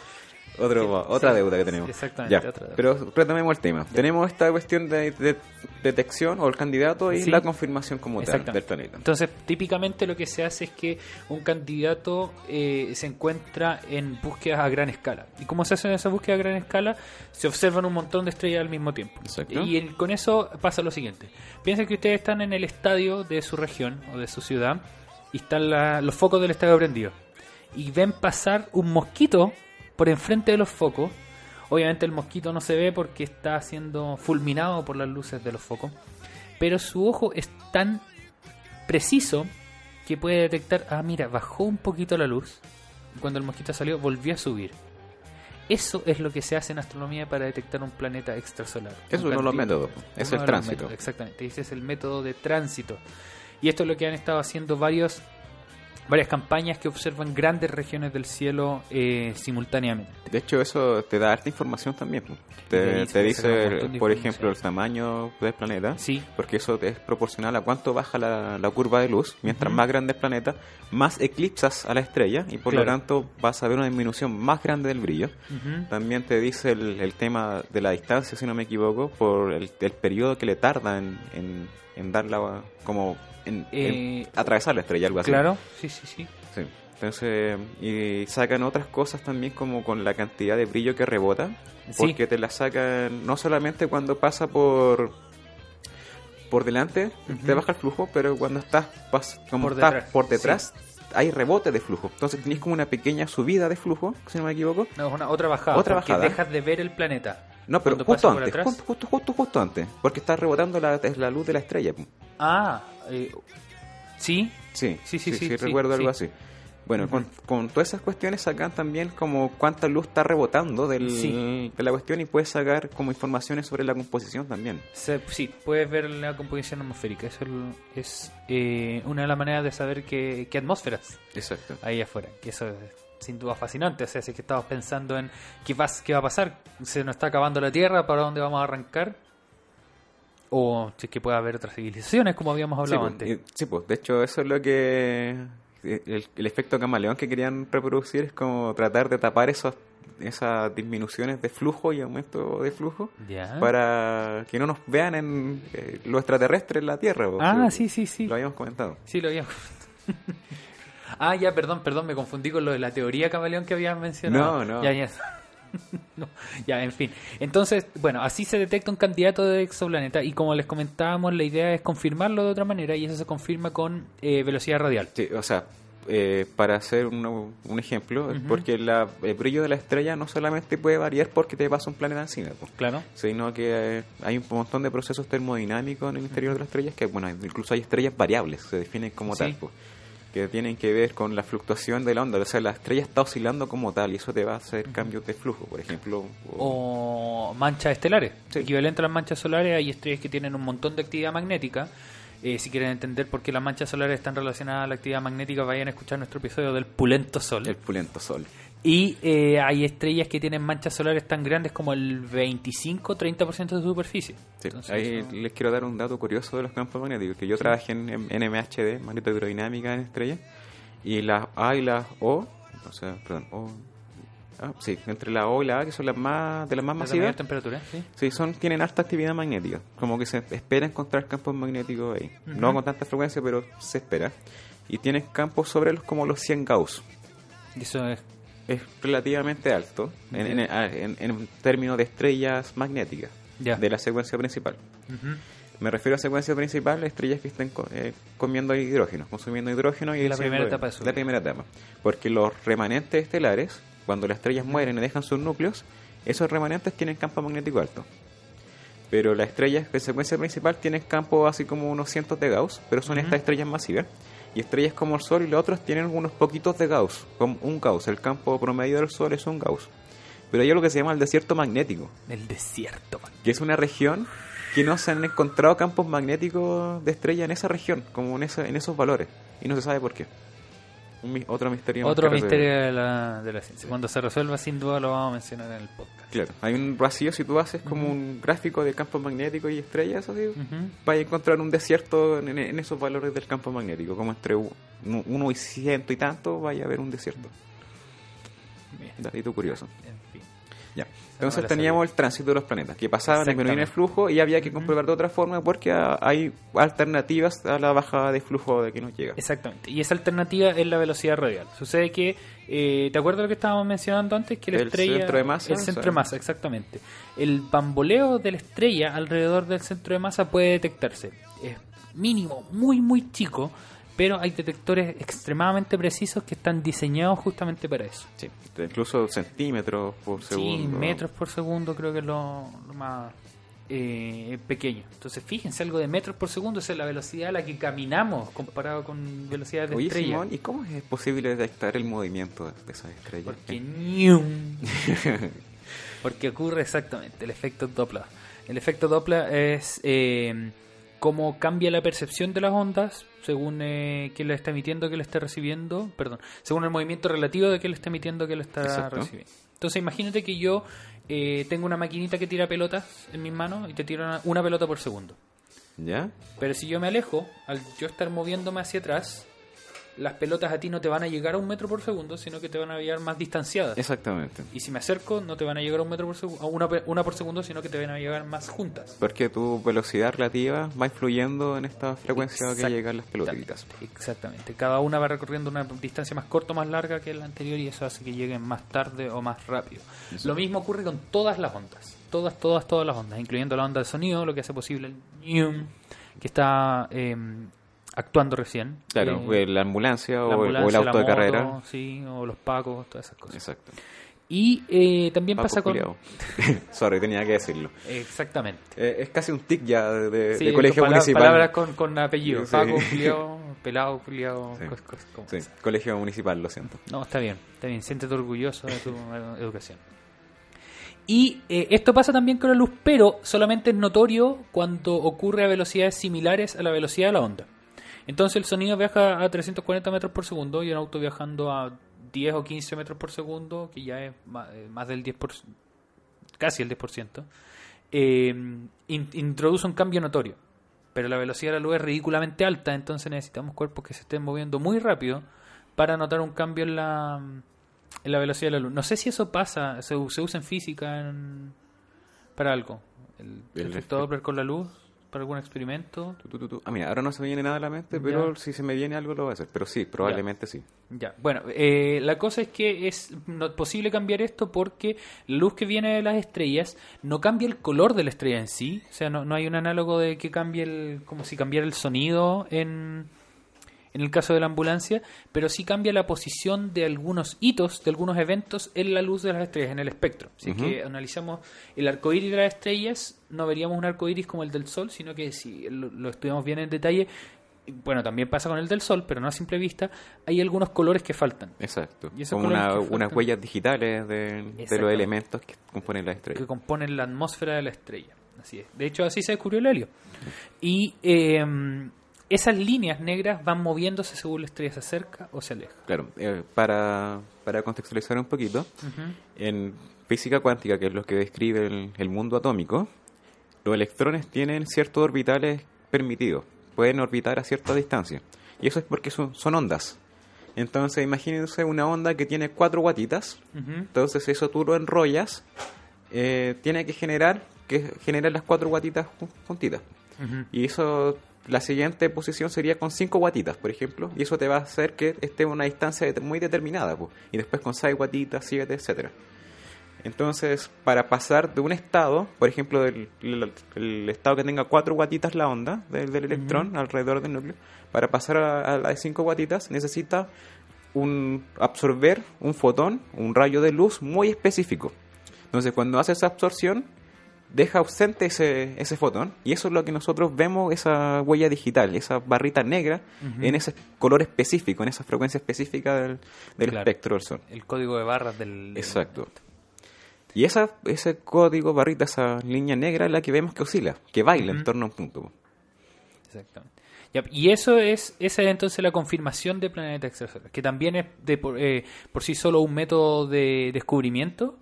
Otro, Sí, otra sí, deuda que tenemos. exactamente, Ya, otra deuda. Pero retomemos el tema. Tenemos esta cuestión de, de detección o el candidato y Sí. la confirmación como tal del planeta. Entonces, típicamente lo que se hace es que un candidato eh, se encuentra en búsquedas a gran escala. ¿Y cómo se hace esa búsqueda a gran escala? Se observan un montón de estrellas al mismo tiempo. Exacto. Y el- con eso pasa lo siguiente. Piensen que ustedes están en el estadio de su región o de su ciudad y están la- los focos del estadio prendidos. Y ven pasar un mosquito por enfrente de los focos. Obviamente el mosquito no se ve porque está siendo fulminado por las luces de los focos. Pero su ojo es tan preciso que puede detectar, ah, mira, bajó un poquito la luz. y Cuando el mosquito salió, volvió a subir. Eso es lo que se hace en astronomía para detectar un planeta extrasolar. Es uno de los métodos, es el tránsito. métodos, exactamente, ese es el método de tránsito. Y esto es lo que han estado haciendo varios varias campañas que observan grandes regiones del cielo eh, simultáneamente. De hecho, eso te da harta información también. Te, dice, por ejemplo, el tamaño del planeta. Sí. Porque eso es proporcional a cuánto baja la, la curva de luz. Mientras más grande el planeta, más eclipsas a la estrella y por lo tanto vas a ver una disminución más grande del brillo. También te dice el, el tema de la distancia, si no me equivoco, por el, el periodo que le tarda en, en, en dar la... como en, en Eh, atravesar la estrella, algo así. Claro, sí, sí, sí. Sí. Entonces, y sacan otras cosas también como con la cantidad de brillo que rebota, Sí. porque te la sacan no solamente cuando pasa por por delante, te baja el flujo, pero cuando estás pas- como Por estás detrás, por detrás, hay rebote de flujo. Entonces tenés como una pequeña subida de flujo, si no me equivoco. No, es una, otra bajada. Otra bajada. dejas de ver el planeta. No, pero justo antes, justo, justo, justo, justo antes, porque está rebotando la, la luz de la estrella. Ah, eh, sí. Sí, Sí, sí, sí, sí, recuerdo algo sí. así. Bueno, Ujú. con, con todas esas cuestiones sacan también como cuánta luz está rebotando del, Sí. de la cuestión y puedes sacar como informaciones sobre la composición también. Sí, puedes ver la composición atmosférica. Eso es eh, una de las maneras de saber qué, qué atmósferas Exacto. ahí afuera. Que eso es sin duda fascinante. O sea, si es que estamos pensando en qué, pas- qué va a pasar, se nos está acabando la Tierra, ¿para dónde vamos a arrancar? O si es que puede haber otras civilizaciones, como habíamos hablado pues, antes. sí, pues, de hecho eso es lo que... El, el efecto camaleón que querían reproducir es como tratar de tapar esos, esas disminuciones de flujo y aumento de flujo para que no nos vean en eh, lo extraterrestre en la Tierra. pues, Ah, sí, sí, sí. Lo habíamos comentado. Sí, lo había. Ah, ya, perdón, perdón, me confundí con lo de la teoría camaleón que habías mencionado. No, no. Ya, ya. <laughs> No, ya, en fin. Entonces, bueno, así se detecta un candidato de exoplaneta y como les comentábamos, la idea es confirmarlo de otra manera y eso se confirma con eh, velocidad radial. Sí, o sea, eh, para hacer un, un ejemplo, porque la- el brillo de la estrella no solamente puede variar porque te pasa un planeta encima, pues, Claro. sino que eh, hay un montón de procesos termodinámicos en el interior de las estrellas que, bueno, incluso hay estrellas variables, se definen como Sí. tal, pues, que tienen que ver con la fluctuación de la onda. O sea, la estrella está oscilando como tal y eso te va a hacer cambios de flujo, por ejemplo. o- O manchas estelares. Sí. Equivalente a las manchas solares, hay estrellas que tienen un montón de actividad magnética. Eh, si quieren entender por qué las manchas solares están relacionadas a la actividad magnética, vayan a escuchar nuestro episodio del Pulento Sol. el pulento sol. Y eh, hay estrellas que tienen manchas solares tan grandes como el 25-30% de su superficie. Sí, Entonces, ahí les quiero dar un dato curioso de los campos magnéticos, que yo trabajé en, NMHD, magnetohidrodinámica en estrellas, y las A y las O, o sea, perdón, O, ah, sí, entre la O y la A, que son las más, de las más ¿Es la mayor masivas, temperatura? Sí. sí, son, tienen alta actividad magnética, como que se espera encontrar campos magnéticos ahí, no con tanta frecuencia, pero se espera, y tienen campos sobre los como los 100 Gauss, Y eso es. Es relativamente alto en, en- en- en términos de estrellas magnéticas, Ya. de la secuencia principal. Me refiero a secuencia principal, estrellas que estén co- eh, comiendo hidrógeno, consumiendo hidrógeno y La primera etapa de La primera etapa. Porque los remanentes estelares, cuando las estrellas mueren y dejan sus núcleos, esos remanentes tienen campo magnético alto. Pero las estrellas de secuencia principal tienen campo así como unos cientos de Gauss, pero son estas estrellas masivas. Y estrellas como el Sol y los otros tienen unos poquitos de Gauss, como un Gauss. El campo promedio del Sol es un Gauss. Pero hay algo que se llama el desierto magnético El desierto. man. que es una región que no se han encontrado campos magnéticos de estrella en esa región, como en, esa- en esos valores, y no se sabe por qué. Un otro misterio. más Otro resolver. misterio de la, de la ciencia. Cuando se resuelva, sin duda lo vamos a mencionar en el podcast. Claro, hay un vacío si tú haces como un gráfico de campos magnéticos y estrellas, así, Ujú. vas a encontrar un desierto en, en esos valores del campo magnético, como entre uno y ciento y tanto, vaya a haber un desierto. Bien, Datito curioso. Ya. Entonces teníamos el tránsito de los planetas, que pasaban, disminuían el flujo y había que comprobar de otra forma porque hay alternativas a la bajada de flujo de que nos llega. Exactamente. Y esa alternativa es la velocidad radial. Sucede que, eh, ¿te acuerdas lo que estábamos mencionando antes? Que la El estrella. centro de masa, El centro de masa, exactamente. El bamboleo de la estrella alrededor del centro de masa puede detectarse. Es mínimo, muy, muy chico. Pero hay detectores extremadamente precisos que están diseñados justamente para eso. Sí, incluso centímetros por segundo. Sí, metros por segundo creo que es lo, lo más eh, pequeño. Entonces, fíjense, algo de metros por segundo esa es la velocidad a la que caminamos comparado con velocidades de Oye, estrella. Simón, ¿y cómo es posible detectar el movimiento de esas estrellas? Porque. <laughs> Porque ocurre exactamente el efecto Doppler. El efecto Doppler es eh, cómo cambia la percepción de las ondas según eh, quién la está emitiendo, que la está recibiendo, perdón, según el movimiento relativo de quién la está emitiendo, que la está Exacto. recibiendo. Entonces imagínate que yo eh, tengo una maquinita que tira pelotas en mis manos y te tira una, una pelota por segundo. ¿Ya? Pero si yo me alejo, al yo estar moviéndome hacia atrás, las pelotas a ti no te van a llegar a un metro por segundo, sino que te van a llegar más distanciadas. Exactamente. Y si me acerco, no te van a llegar a un metro por segundo, a una, una por segundo, sino que te van a llegar más juntas. Porque tu velocidad relativa va influyendo en esta frecuencia que llegan las pelotitas. Exactamente. Cada una va recorriendo una distancia más corta o más larga que la anterior y eso hace que lleguen más tarde o más rápido. Lo mismo ocurre con todas las ondas. Todas, todas, todas las ondas, incluyendo la onda de sonido, lo que hace posible el que está eh, actuando recién. Claro, Eh, la ambulancia, la o, ambulancia, el auto la de moto, carrera. Sí, o los pacos, todas esas cosas. Exacto. Y eh, también Paco pasa con... <laughs> Sorry, tenía que decirlo. Exactamente. Eh, es casi un tic ya de, Sí, de colegio pala- municipal. Palabras con, con apellido. Sí. Paco, <laughs> culiao, pelado, culiao, Sí. cos- cos- Sí, colegio municipal, lo siento. No, está bien, está bien. Siéntete orgulloso de tu <laughs> educación. Y eh, esto pasa también con la luz, pero solamente es notorio cuando ocurre a velocidades similares a la velocidad de la onda. Entonces el sonido viaja a 340 metros por segundo y un auto viajando a 10 o 15 metros por segundo, que ya es eh, más, del 10%, casi el 10%, eh, in- introduce un cambio notorio. Pero la velocidad de la luz es ridículamente alta, entonces necesitamos cuerpos que se estén moviendo muy rápido para notar un cambio en la, en la velocidad de la luz. No sé si eso pasa, se, se usa en física en- para algo. El, El efecto. Doppler con la luz, para algún experimento. Tu, tu. Ah, mira, ahora no se me viene nada a la mente, pero Ya. si se me viene algo lo voy a hacer. Pero sí, probablemente sí. Ya, bueno, eh, la cosa es que es posible cambiar esto porque la luz que viene de las estrellas no cambia el color de la estrella en sí, o sea, no, no hay un análogo de que cambie el, como si cambiara el sonido en, en el caso de la ambulancia, pero sí cambia la posición de algunos hitos, de algunos eventos en la luz de las estrellas, en el espectro. Si Ujú. es que analizamos el arco iris de las estrellas, no veríamos un arco iris como el del Sol, sino que si lo, lo estudiamos bien en detalle, bueno, también pasa con el del Sol, pero no a simple vista, hay algunos colores que faltan, Exacto. Y Como una- unas huellas digitales de, de los elementos que componen la estrella. que componen la atmósfera de la estrella. Así es. De hecho, así se descubrió el helio. Y eh, esas líneas negras van moviéndose según la estrella se acerca o se aleja. Claro, eh, para, para contextualizar un poquito, en física cuántica, que es lo que describe el, el mundo atómico, los electrones tienen ciertos orbitales permitidos, pueden orbitar a cierta distancia. Y eso es porque son, son ondas. Entonces, imagínense una onda que tiene cuatro guatitas, entonces eso tú lo enrollas, eh, tiene que generar que generar las cuatro guatitas jun- juntitas. Y eso, la siguiente posición sería con 5 guatitas, por ejemplo, y eso te va a hacer que esté a una distancia muy determinada, pues, y después con 6 guatitas, 7, etcétera. Entonces, para pasar de un estado, por ejemplo, del el, el estado que tenga 4 guatitas la onda del, del electrón alrededor del núcleo, para pasar a, a la de 5 guatitas necesita un absorber un fotón, un rayo de luz muy específico. Entonces, cuando hace esa absorción, deja ausente ese, ese fotón y eso es lo que nosotros vemos, esa huella digital, esa barrita negra en ese color específico, en esa frecuencia específica del, del Claro. espectro del sol. El código de barras del... Exacto. Y esa, ese código, barrita, esa línea negra es la que vemos que oscila, que baila en torno a un punto. Exactamente. Y eso es, esa es entonces la confirmación de planeta extrasolar, que también es de por, eh, por sí solo un método de descubrimiento,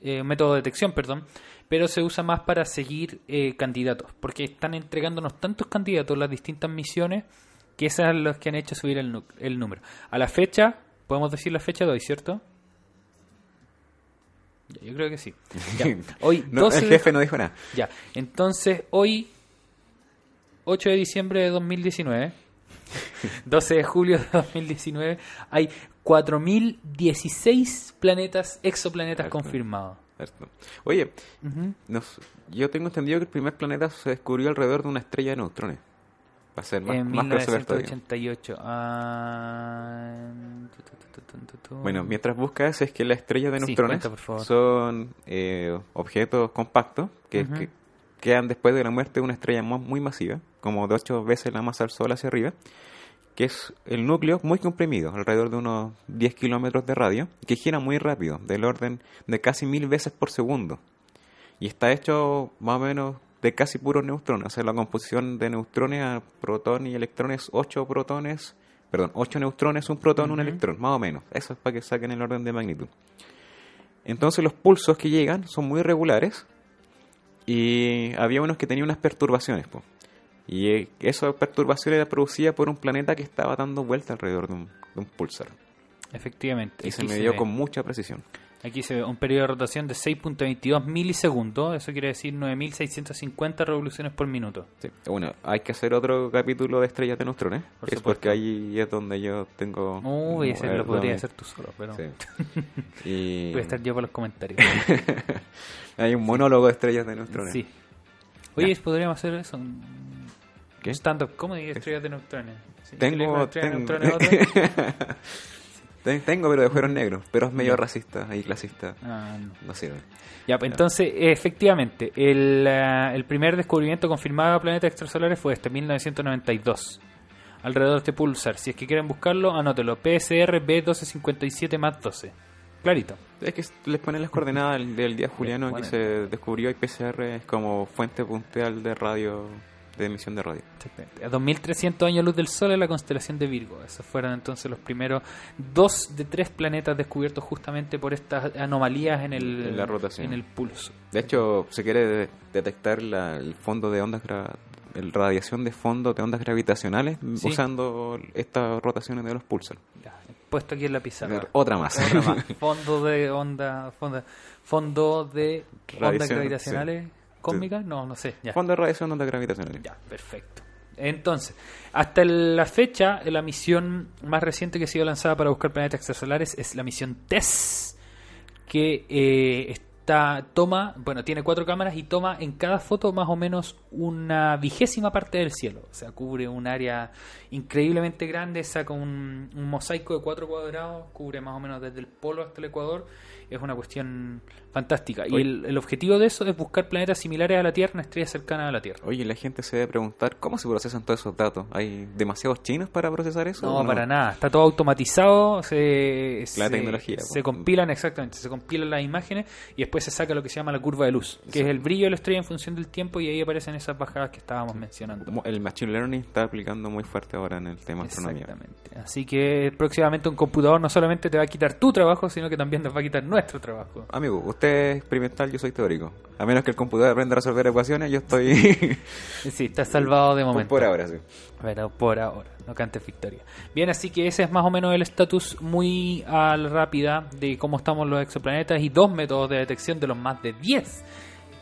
eh, un método de detección, perdón, pero se usa más para seguir eh, candidatos, porque están entregándonos tantos candidatos las distintas misiones que esas son las que han hecho subir el, el número. A la fecha, podemos decir la fecha de hoy, ¿cierto? Yo creo que sí. Ya. <laughs> Hoy, No, 12 el de jefe no dijo nada. ya, entonces hoy, 8 de diciembre de 2019, <laughs> 12 de julio de 2019, hay 4.016 planetas, exoplanetas confirmados. Oye, nos- yo tengo entendido que el primer planeta se descubrió alrededor de una estrella de neutrones. Va a ser más, en más crossover todavía. 1988. Ah. Bueno, mientras buscas es que las estrellas de Sí, neutrones cuenta, son eh, objetos compactos que, que quedan después de la muerte de una estrella mu- muy masiva, como de ocho veces la masa del Sol hacia arriba, que es el núcleo muy comprimido, alrededor de unos 10 kilómetros de radio, que gira muy rápido, del orden de casi mil veces por segundo. Y está hecho más o menos de casi puros neutrones. O sea, la composición de neutrones a protón y electrones, 8 protones, perdón, 8 neutrones, un protón, un electrón, más o menos. Eso es para que saquen el orden de magnitud. Entonces los pulsos que llegan son muy regulares y había unos que tenían unas perturbaciones. po. Y eh, esas perturbaciones eran producidas por un planeta que estaba dando vuelta alrededor de un, de un pulsar. Efectivamente. Y se aquí me dio ve. con mucha precisión. Aquí se ve un periodo de rotación de 6.22 milisegundos, eso quiere decir 9.650 revoluciones por minuto. Sí. Bueno, hay que hacer otro capítulo de estrellas de neutrones. Por es porque ahí es donde yo tengo... Uy, ese lo podría hacer tú solo, pero Sí. <laughs> Y voy a estar yo para los comentarios. <laughs> hay un monólogo de estrellas de neutrones. sí. Oye, podríamos hacer eso. Stand-up comedy de estrellas de neutrones. Sí, Tengo, ¿quieres con estrellas de tengo, neutrones <laughs> tengo, pero de fueron negros. Pero es medio racista y clasista. Ah, no. No sirve. Ya, pues entonces, efectivamente, el, ah, el primer descubrimiento confirmado de planetas extrasolares fue este, 1992. Alrededor de este pulsar. Si es que quieren buscarlo, anótelo. PSR B1257 más 12. Clarito. Es que les ponen las coordenadas del, del día juliano que se descubrió y PCR es como fuente puntual de radio, de emisión de radio. Exactamente. A 2300 años luz del Sol en la constelación de Virgo. Esos fueron entonces los primeros dos de tres planetas descubiertos justamente por estas anomalías en el, En la rotación. en el pulso. De hecho, se quiere de- detectar la- el fondo de ondas, el radiación de fondo de ondas gravitacionales Sí. usando estas rotaciones de los pulsars. Ya, puesto aquí en la pizarra. Otra más. Otra más. <laughs> Fondo de onda, fondo, fondo de ondas gravitacionales cósmicas, no, no sé, ya. De radiación de ondas gravitacionales. Ya, perfecto. Entonces, hasta la fecha, la misión más reciente que ha sido lanzada para buscar planetas extrasolares es la misión TESS, que eh, está, toma, bueno, tiene cuatro cámaras y toma en cada foto más o menos una vigésima parte del cielo. O sea, cubre un área increíblemente grande, saca un, un mosaico de cuatro cuadrados, cubre más o menos desde el polo hasta el ecuador. Es una cuestión fantástica. Y el, el objetivo de eso es buscar planetas similares a la Tierra en estrellas cercanas a la Tierra. Oye, la gente se debe preguntar cómo se procesan todos esos datos. ¿Hay demasiados chinos para procesar eso? No, para nada. Está todo automatizado. Se, La se- tecnología, Se pues. compilan, exactamente. Se compilan las imágenes y después se saca lo que se llama la curva de luz, que es el brillo de la estrella en función del tiempo y ahí aparecen esas bajadas que estábamos mencionando. El machine learning está aplicando muy fuerte ahora en el tema astronomía. Exactamente. Así que próximamente un computador no solamente te va a quitar tu trabajo, sino que también nos va a quitar nuestro trabajo. Amigo, usted es experimental, yo soy teórico. A menos que el computador aprenda a resolver ecuaciones, yo estoy <laughs> Sí, está salvado de momento. por ahora, sí. Pero por ahora, no cantes victoria. Bien, así que ese es más o menos el estatus muy rápida de cómo estamos los exoplanetas y dos métodos de detección de los más de 10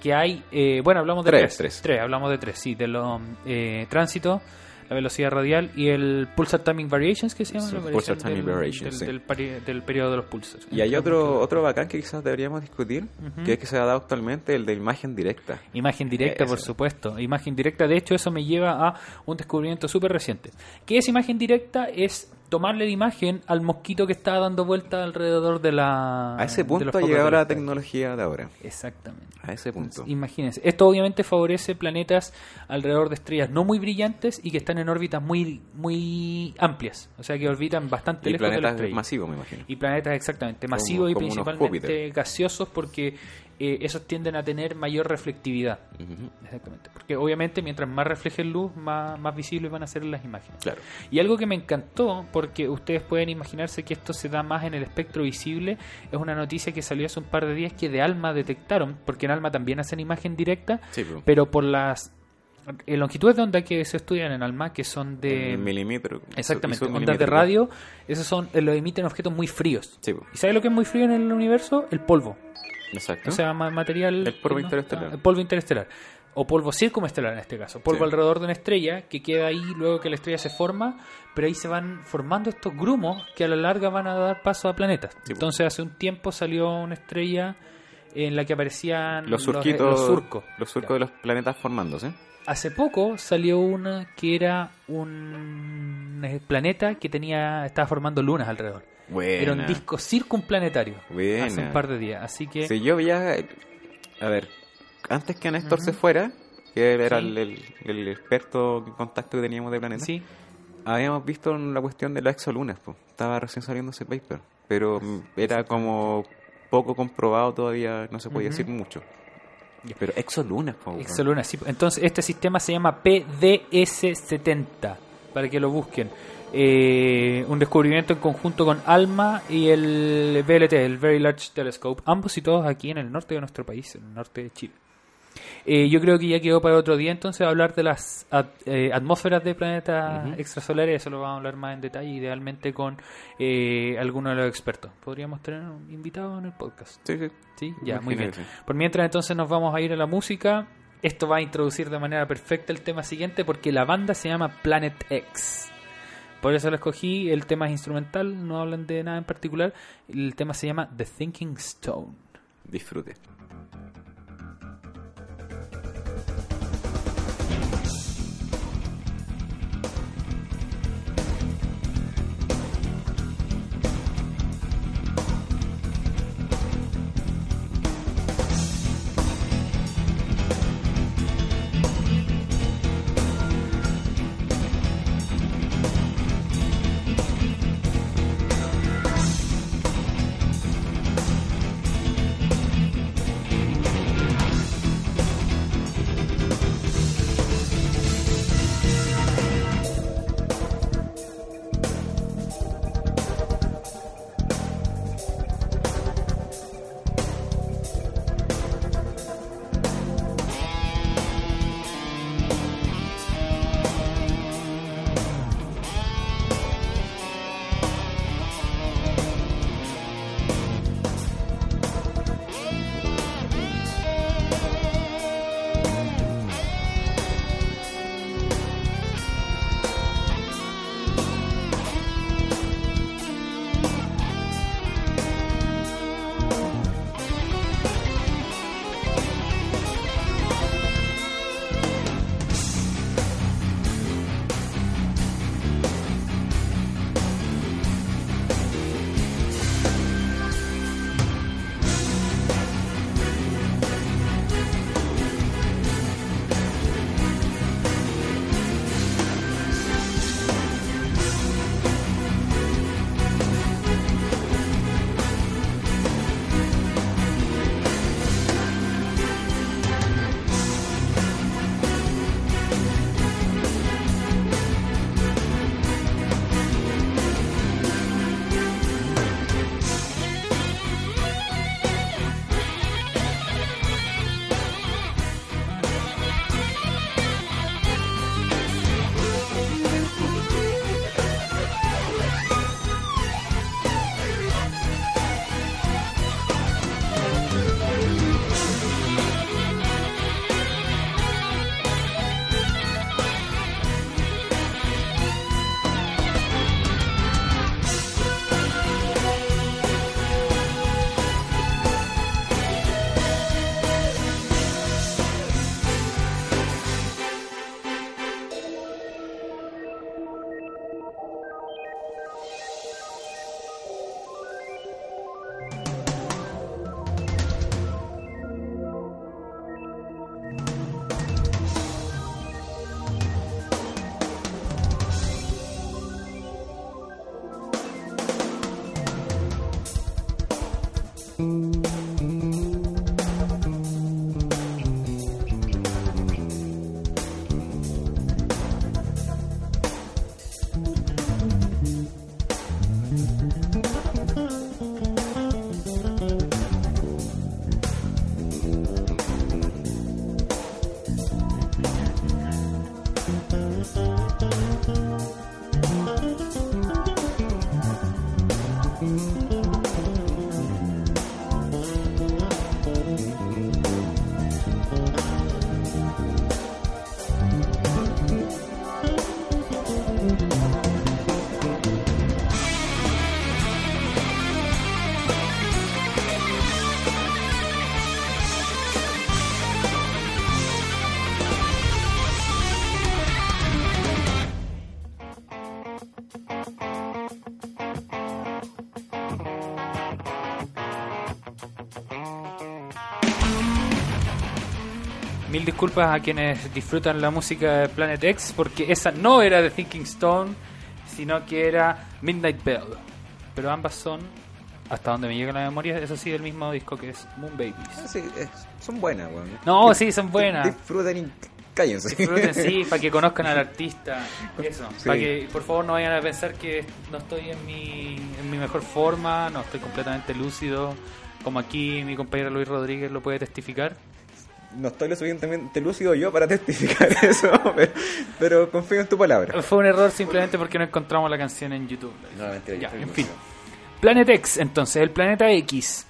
que hay. eh, bueno, hablamos de Tres, tres. tres. hablamos de tres, sí, de los eh, tránsito, la velocidad radial y el pulsar timing variations, que se llama Sí, la pulsar timing del, variations, del, sí. del peri- del periodo de los pulsars. Y hay otro otro bacán que quizás deberíamos discutir, que es que se ha dado actualmente, el de imagen directa. Imagen directa, por Eso. supuesto. Imagen directa, de hecho, eso me lleva a un descubrimiento súper reciente. ¿Qué es imagen directa? Es tomarle la imagen al mosquito que está dando vuelta alrededor de la. A ese punto ha llegado la tecnología de ahora. Exactamente. A ese punto. Imagínense. Esto obviamente favorece planetas alrededor de estrellas no muy brillantes y que están en órbitas muy, muy amplias. O sea que orbitan bastante Y lejos de la planetas masivos, me imagino. Y planetas exactamente masivos y como principalmente gaseosos porque eh, esos tienden a tener mayor reflectividad. Exactamente. Porque obviamente mientras más reflejen luz, más, más visibles van a ser las imágenes. Claro. Y algo que me encantó, porque ustedes pueden imaginarse que esto se da más en el espectro visible, es una noticia que salió hace un par de días que de ALMA detectaron, porque en ALMA también hacen imagen directa, Sí, pero pero por las eh, longitudes de onda que se estudian en ALMA, que son de... milímetro. Exactamente, ondas de radio, esos son, eh, lo emiten objetos muy fríos. Sí, po. ¿Y sabe lo que es muy frío en el universo? El polvo. Exacto. O sea, ma- material. El polvo no interestelar. está- el polvo interestelar. O polvo circunestelar en este caso. Polvo Sí. alrededor de una estrella que queda ahí luego que la estrella se forma, pero ahí se van formando estos grumos que a la larga van a dar paso a planetas. Sí, pues. Entonces, hace un tiempo salió una estrella en la que aparecían los surquitos, los surcos. los surcos de los planetas formándose. Hace poco salió una que era un eh, planeta que tenía estaba formando lunas alrededor. Buena. Era un disco circunplanetario. Buena. Hace un par de días. Así que Si yo veía, a ver, antes que Néstor se fuera, que él era Sí. el, el- el experto en contacto que teníamos de planeta, sí, habíamos visto la cuestión de las exolunas, po. estaba recién saliendo ese paper, pero era como poco comprobado todavía, no se podía decir mucho. Pero exolunas, po, weón. Exolunas, sí. Entonces, este sistema se llama PDS-70, para que lo busquen. Eh, un descubrimiento en conjunto con ALMA y el VLT, el Very Large Telescope, ambos situados aquí en el norte de nuestro país, en el norte de Chile. Eh, yo creo que ya quedó para otro día entonces hablar de las at- eh, atmósferas de planetas extrasolares, eso lo vamos a hablar más en detalle, idealmente con eh, alguno de los expertos. Podríamos tener un invitado en el podcast. Sí, sí. Sí, ya, muy bien. Por mientras entonces nos vamos a ir a la música. Esto va a introducir de manera perfecta el tema siguiente porque la banda se llama Planet X. Por eso lo escogí, el tema es instrumental, no hablan de nada en particular. El tema se llama The Thinking Stone. Disfrute. Mil disculpas a quienes disfrutan la música de Planet X, porque esa no era de Thinking Stone, sino que era Midnight Bell. Pero ambas son hasta donde me llega la memoria, eso sí, del mismo disco que es Moon Babies. Ah, sí, son buenas, weón. No, sí, son buenas. Disfruten y cállense. Disfruten, sí, <laughs> para que conozcan al artista. Eso, Sí. para que por favor no vayan a pensar que no estoy en mi, en mi mejor forma, no estoy completamente lúcido, como aquí mi compañero Luis Rodríguez lo puede testificar. No estoy lo suficientemente lúcido yo para testificar <laughs> eso, pero, pero confío en tu palabra. Fue un error simplemente porque no encontramos la canción en YouTube. No, mentira, Ya, en fin. Planet X, entonces, el planeta X.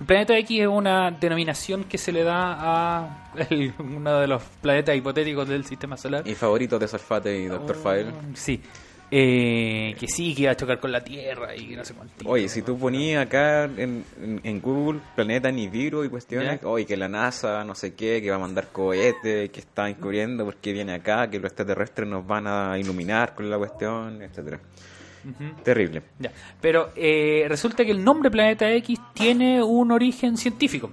El planeta X es una denominación que se le da a el- uno de los planetas hipotéticos del sistema solar. Y favoritos de Salfate y Dr. File. Sí. Eh, que sí, que iba a chocar con la Tierra y que no sé cuánto. Oye, si tú ponías acá en, en- en Google planeta Nibiru y cuestiones, Ya. oye, que la NASA, no sé qué, que va a mandar cohetes, que está encubriendo porque viene acá, que los extraterrestres nos van a iluminar con la cuestión, etcétera. Terrible. Ya. Pero eh, resulta que el nombre Planeta X tiene un origen científico.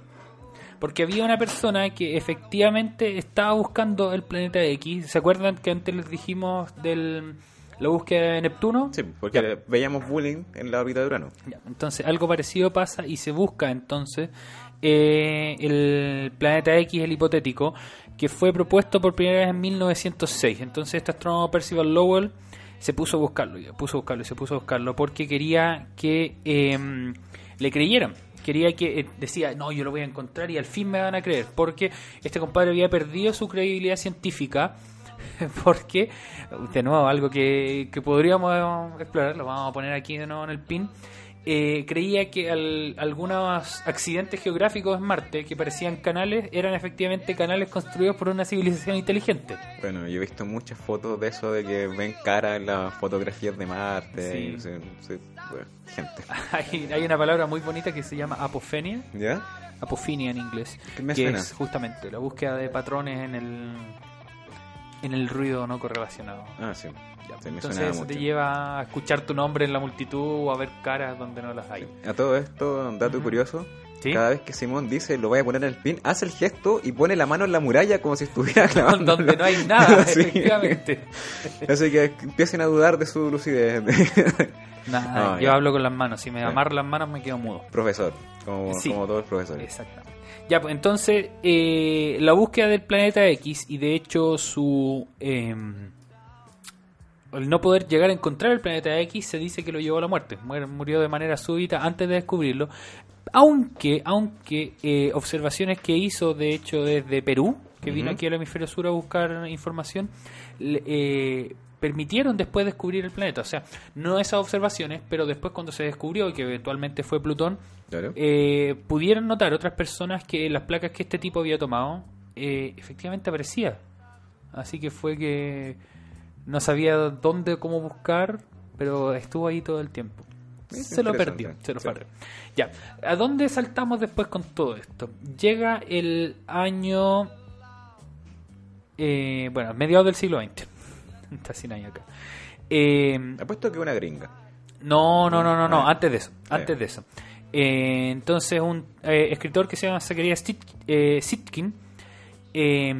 Porque había una persona que efectivamente estaba buscando el planeta X. ¿Se acuerdan que antes les dijimos de la búsqueda de Neptuno? Sí, porque veíamos bullying en la órbita de Urano. Ya, entonces algo parecido pasa y se busca entonces eh, el planeta X, el hipotético, que fue propuesto por primera vez en 1906. Entonces este astrónomo Percival Lowell se puso a buscarlo, y puso a buscarlo y se puso a buscarlo porque quería que eh, le creyeran. Quería que eh, decía, no, yo lo voy a encontrar y al fin me van a creer, porque este compadre había perdido su credibilidad científica <laughs> porque, de nuevo, algo que, que podríamos explorar, lo vamos a poner aquí de nuevo en el pin, eh, creía que al- algunos accidentes geográficos en Marte que parecían canales eran efectivamente canales construidos por una civilización inteligente. Bueno, yo he visto muchas fotos de eso, de que ven cara en las fotografías de Marte. Sí. y no sé, bueno, gente. <laughs> Hay, hay una palabra muy bonita que se llama apofenia, ¿Ya? apofinia en inglés, ¿Qué me que suena? es justamente la búsqueda de patrones en el, en el ruido no correlacionado. Ah, sí. Ya, Sí, me Entonces eso te lleva a escuchar tu nombre en la multitud o a ver caras donde no las hay. A todo esto, un dato curioso. ¿Sí? Cada vez que Simón dice lo voy a poner en el pin, hace el gesto y pone la mano en la muralla como si estuviera <laughs> clavando. donde no hay nada, <laughs> <laughs> efectivamente. Así que empiecen a dudar de su lucidez. Nada, yo ya. hablo con las manos. Si me amarro las manos me quedo mudo. Profesor, como, como todos los profesores. Exactamente. Ya, pues entonces, eh, la búsqueda del planeta X y de hecho su... eh, el no poder llegar a encontrar el planeta X se dice que lo llevó a la muerte. Muer- Murió de manera súbita antes de descubrirlo. Aunque, aunque eh, observaciones que hizo de hecho desde Perú, que vino aquí al hemisferio sur a buscar información, eh, permitieron después descubrir el planeta. O sea, no esas observaciones, pero después cuando se descubrió y que eventualmente fue Plutón, Claro. eh, pudieron notar otras personas que las placas que este tipo había tomado eh, efectivamente aparecía. Así que fue que no sabía dónde, cómo buscar, pero estuvo ahí todo el tiempo. Es Se lo perdió, se lo Sí. perdió. Ya, ¿a dónde saltamos después con todo esto? Llega el año, eh, bueno, mediados del siglo XX. <laughs> Está sin año acá. Eh, Apuesto que una gringa. no, no, no, no, no, antes de eso, antes de eso. Eh, entonces un eh, escritor que se llama Zacharias Sit- eh, Sitkin, eh,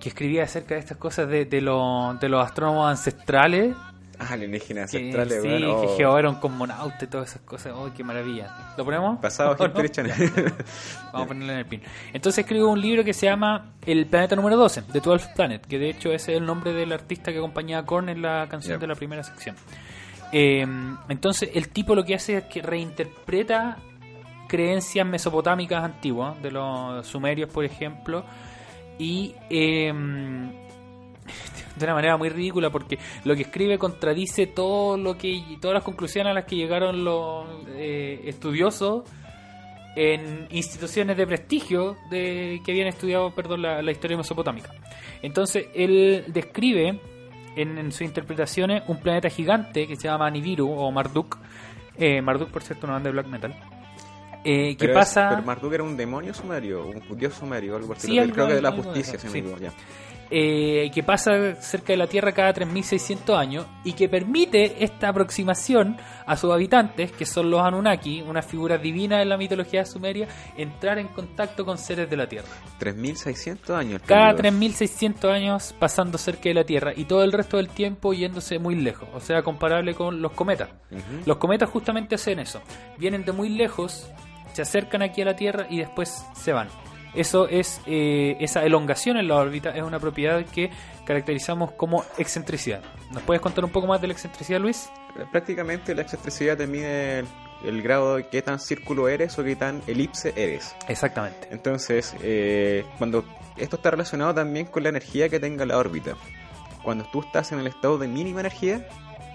que escribía acerca de estas cosas de, de, lo- de los astrónomos ancestrales, Ah, alienígenas ancestrales, sí, que Oh. Jehová era un cosmonauta y todas esas cosas, ¡oh, qué maravilla! ¿Lo ponemos? Pasado <laughs> ¿O no? <laughs> Vamos a ponerle en el pin. Entonces escribo un libro que se llama El planeta número 12, The 12 Planet, que de hecho ese es el nombre del artista que acompañaba a Korn en la canción de la primera sección. Eh, entonces el tipo lo que hace es que reinterpreta creencias mesopotámicas antiguas, de los sumerios por ejemplo, y eh, de una manera muy ridícula porque lo que escribe contradice todo lo que todas las conclusiones a las que llegaron los eh, estudiosos en instituciones de prestigio de que habían estudiado perdón la, la historia mesopotámica entonces él describe en, en sus interpretaciones un planeta gigante que se llama Nibiru o Marduk eh, Marduk por cierto una banda de black metal eh, es- pasa pero Marduk era un demonio sumerio, un dios sumerio, algo así. Sí, Creo que de la justicia, si sí. me equivoco, ya. Eh, que pasa cerca de la Tierra cada 3.600 años y que permite esta aproximación a sus habitantes, que son los Anunnaki, unas figuras divinas en la mitología sumeria, entrar en contacto con seres de la Tierra. 3.600 años. Cada periodo. 3.600 años pasando cerca de la Tierra y todo el resto del tiempo yéndose muy lejos, o sea, comparable con los cometas. Los cometas justamente hacen eso, vienen de muy lejos, se acercan aquí a la Tierra y después se van. Eso es eh, esa elongación en la órbita es una propiedad que caracterizamos como excentricidad. ¿Nos puedes contar un poco más de la excentricidad, Luis? Prácticamente la excentricidad te mide el, el grado de qué tan círculo eres o qué tan elipse eres. Exactamente. Entonces, eh, cuando esto está relacionado también con la energía que tenga la órbita. Cuando tú estás en el estado de mínima energía,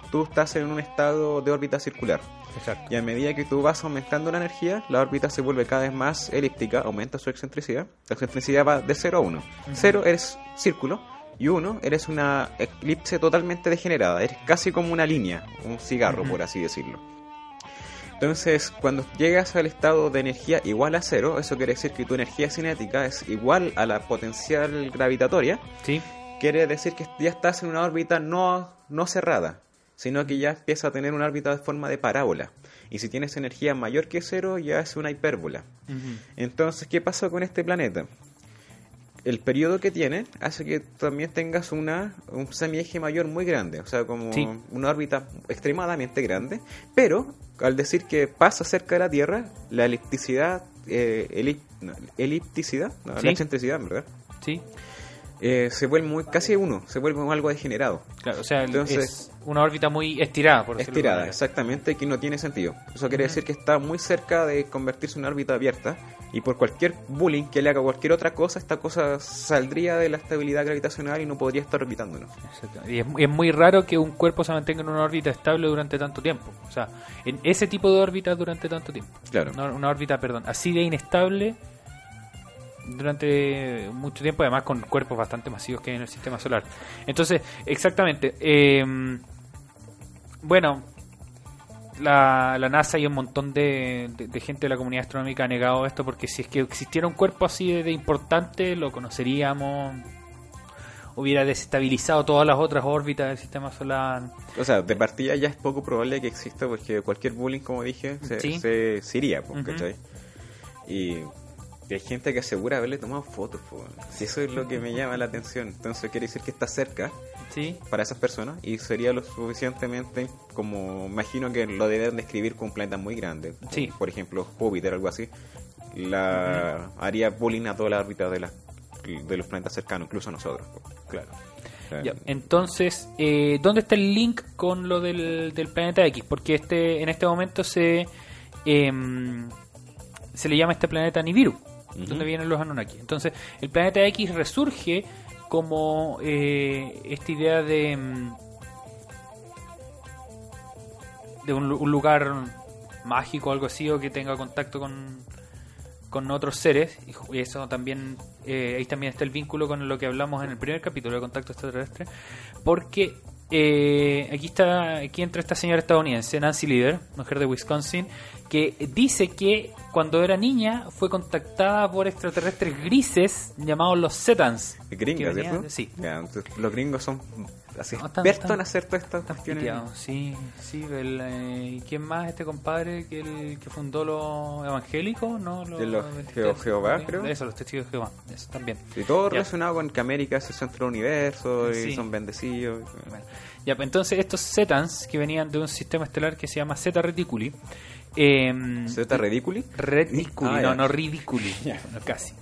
tú estás en un estado de órbita circular. Exacto. Y a medida que tú vas aumentando la energía, la órbita se vuelve cada vez más elíptica, aumenta su excentricidad. La excentricidad va de 0 a 1. 0 eres círculo y 1 eres una elipse totalmente degenerada. Eres casi como una línea, un cigarro, por así decirlo. Entonces, cuando llegas al estado de energía igual a 0, eso quiere decir que tu energía cinética es igual a la potencial gravitatoria, Sí. quiere decir que ya estás en una órbita no, no cerrada, sino que ya empieza a tener una órbita de forma de parábola. Y si tienes energía mayor que cero, ya es una hipérbola. Entonces, ¿qué pasa con este planeta? El periodo que tiene hace que también tengas una, un semieje mayor muy grande, o sea, como Sí. una órbita extremadamente grande, pero al decir que pasa cerca de la Tierra, la elipticidad, eh, elip- no, elipticidad, no, Sí. la excentricidad, ¿verdad? Sí. Eh, se vuelve muy casi uno, se vuelve algo degenerado. Claro, o sea, Entonces- es una órbita muy estirada, por decirlo de Estirada, exactamente, que no tiene sentido. Eso quiere decir que está muy cerca de convertirse en una órbita abierta y por cualquier bullying que le haga cualquier otra cosa, esta cosa saldría de la estabilidad gravitacional y no podría estar orbitándonos. Y es, es muy raro que un cuerpo se mantenga en una órbita estable durante tanto tiempo. O sea, en ese tipo de órbita durante tanto tiempo. Claro. Una, una órbita, perdón, así de inestable durante mucho tiempo, además con cuerpos bastante masivos que hay en el sistema solar. Entonces, exactamente. eh, bueno, la, la NASA y un montón de, de- de gente de la comunidad astronómica ha negado esto porque si es que existiera un cuerpo así de, de importante, lo conoceríamos. Hubiera desestabilizado todas las otras órbitas del sistema solar. O sea, de partida ya es poco probable que exista porque cualquier bullying, como dije, se, Sí. se, se iría, Ujú. ¿cachai? Y hay gente que asegura haberle tomado fotos, pues. Si eso es lo que me llama la atención. Entonces quiere decir que está cerca Sí, para esas personas y sería lo suficientemente como imagino que lo deben describir con un planeta muy grande Sí. por ejemplo Júpiter algo así la haría bullying a toda la órbita de, las de los planetas cercanos incluso a nosotros claro Ya, entonces, eh, ¿dónde está el link con lo del, del planeta X? Porque este en este momento se em, se le llama este planeta Nibiru, Donde vienen los Anunnaki. Entonces, el planeta X resurge como eh, esta idea de em, de un, lu- un lugar mágico, algo así, o que tenga contacto con, con otros seres. Y eso también, eh, ahí también está el vínculo con lo que hablamos en el primer capítulo de Contacto Extraterrestre. Porque eh, aquí está, aquí entra esta señora estadounidense, Nancy Leader, mujer de Wisconsin, que dice que cuando era niña fue contactada por extraterrestres grises llamados los Zetans. gringa que venían ¿cierto? Sí. Entonces, los gringos son así No, tan- tan- en hacer todas estas cuestiones piteados, sí, sí. El, eh, ¿y ¿Quién más? Este compadre que, el, que fundó los evangélicos, ¿no? Los adventistas, Jeo- Jehová, creo. Eso, los testigos de Jehová, eso también. y todo Ya. relacionado con que América es el centro del universo y Sí. son bendecidos Bueno, ya, pues entonces estos Zetans, que venían de un sistema estelar que se llama Zeta Reticuli, eh, ¿Zeta Ridiculi? Reticuli, Ah, no, ya. no Ridiculi, <laughs> no, casi.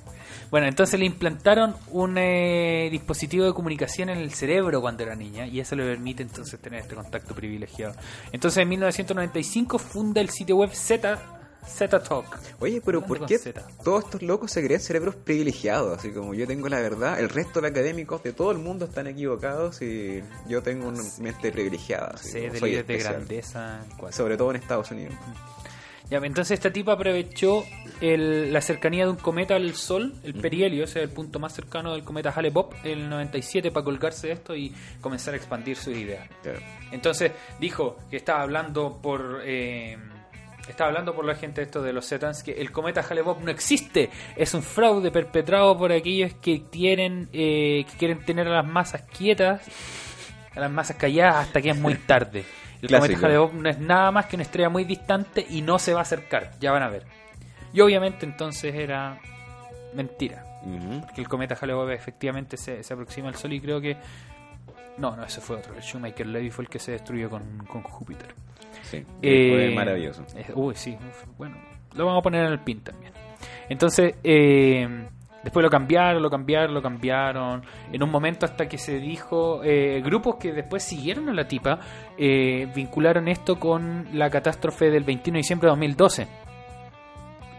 Bueno, entonces le implantaron un eh, dispositivo de comunicación en el cerebro cuando era niña y eso le permite entonces tener este contacto privilegiado. Entonces en 1995 funda el sitio web Z, Z Talk. Oye, pero ¿por qué todos estos locos se creen cerebros privilegiados? Así como yo tengo la verdad, el resto de académicos de todo el mundo están equivocados y yo tengo una mente privilegiada. así Sí, de soy grandeza. Sobre todo en Estados Unidos. Ya, entonces esta tipa aprovechó el- la cercanía de un cometa al Sol, el perihelio, ese es el punto más cercano del cometa Hale-Bopp, el 97, para colgarse de esto y comenzar a expandir sus ideas. Claro. Entonces dijo que estaba hablando por eh, estaba hablando por la gente esto de los Zetans que el cometa Hale-Bopp no existe, es un fraude perpetrado por aquellos que quieren eh, que quieren tener a las masas quietas, a las masas calladas hasta que es muy <laughs> tarde. El Clásico. cometa Hale-Bopp no es nada más que una estrella muy distante y no se va a acercar, ya van a ver. Y obviamente entonces era mentira, porque el cometa Hale-Bopp efectivamente se, se aproxima al Sol y creo que no, no, ese fue otro. El Shoemaker Levy fue el que se destruyó con, con Júpiter. Sí, Eh, fue maravilloso. eh, uy, sí. Bueno, lo vamos a poner en el pin también. Entonces, eh, después lo cambiaron, lo cambiaron, lo cambiaron. En un momento hasta que se dijo, eh, grupos que después siguieron a la tipa, eh, vincularon esto con la catástrofe del 21 de diciembre de 2012.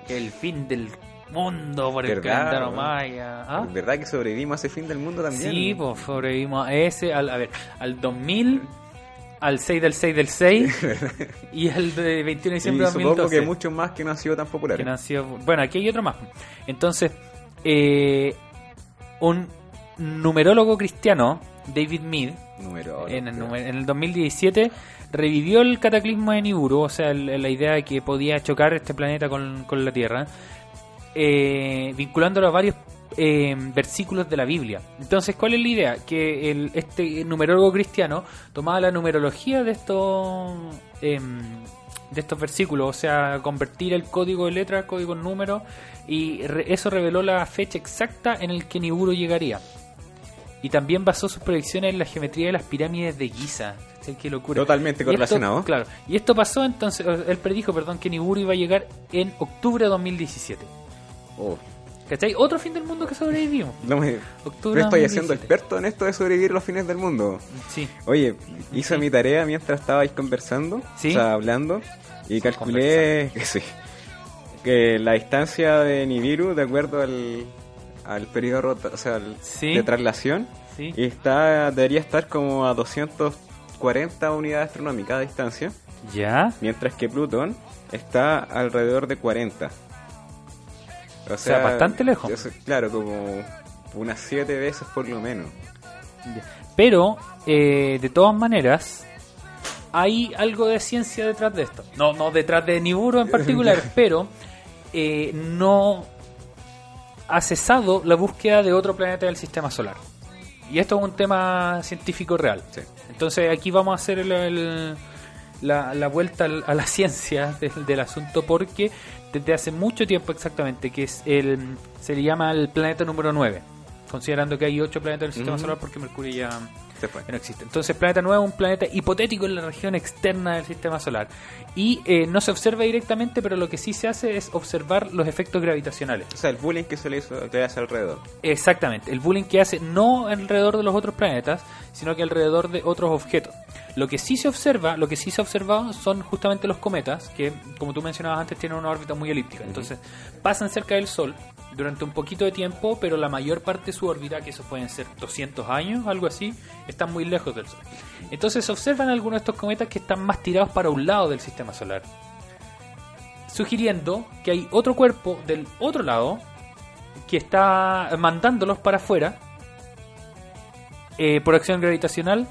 El fin del mundo por el ¿Verdad, calendario maya. ¿Ah? ¿Verdad que sobrevivimos a ese fin del mundo también? Sí, pues sobrevivimos a ese, al, a ver, al 2000, al 6 del 6 del 6 <laughs> y al de 21 de diciembre de supongo 2012. que muchos más que no han sido tan populares. que no han sido- bueno, aquí hay otro más. Entonces, eh, un numerólogo cristiano, David Mead, Número. en el, en el 2017 revivió el cataclismo de Nibiru, o sea, el- la idea de que podía chocar este planeta con, con la Tierra, eh, vinculándolo a varios eh, versículos de la Biblia. Entonces, ¿cuál es la idea? Que el, este numerólogo cristiano tomaba la numerología de estos em, de estos versículos, o sea, convertir el código de letras, código en número, y re- eso reveló la fecha exacta en el que Nibiru llegaría. Y también basó sus predicciones en la geometría de las pirámides de Giza. Qué locura. Totalmente Y esto- correlacionado. claro. Y esto pasó entonces, él predijo, perdón, que Nibiru iba a llegar en octubre de 2017. Oh, ¿Cachai? Otro fin del mundo que sobrevivimos. no me... Octubre Yo estoy haciendo 2017. experto en esto de sobrevivir los fines del mundo. Sí. Oye, hice mi tarea mientras estabais conversando, Sí. o sea, hablando, y calculé que sí, que la distancia de Nibiru, de acuerdo al, al periodo o sea, al- Sí. de traslación, y está debería estar como a 240 unidades astronómicas de distancia, ¿Ya? mientras que Plutón está alrededor de 40. O sea, bastante lejos. eso- claro, como unas 7 veces por lo menos. Pero, eh, de todas maneras, hay algo de ciencia detrás de esto. No, no detrás de Nibiru en <laughs> particular, pero eh, no ha cesado la búsqueda de otro planeta del sistema solar. Y esto es un tema científico real. Sí. Entonces aquí vamos a hacer el- el- la, la vuelta a la <laughs> ciencia del, del asunto porque desde hace mucho tiempo exactamente, que es el se le llama el planeta número 9, considerando que hay 8 planetas del sistema solar porque Mercurio ya, Se fue. ya no existe. Entonces planeta 9 es un planeta hipotético en la región externa del sistema solar y eh, no se observa directamente, pero lo que sí se hace es observar los efectos gravitacionales. O sea, el bullying que se le hizo que le hace alrededor. Exactamente, el bullying que hace no alrededor de los otros planetas, sino que alrededor de otros objetos. Lo que sí se observa, lo que sí se ha observado son justamente los cometas, que como tú mencionabas antes tienen una órbita muy elíptica. Entonces pasan cerca del Sol durante un poquito de tiempo, pero la mayor parte de su órbita, que eso pueden ser 200 años, algo así, están muy lejos del Sol. Entonces se observan algunos de estos cometas que están más tirados para un lado del sistema solar, sugiriendo que hay otro cuerpo del otro lado que está mandándolos para afuera eh, por acción gravitacional.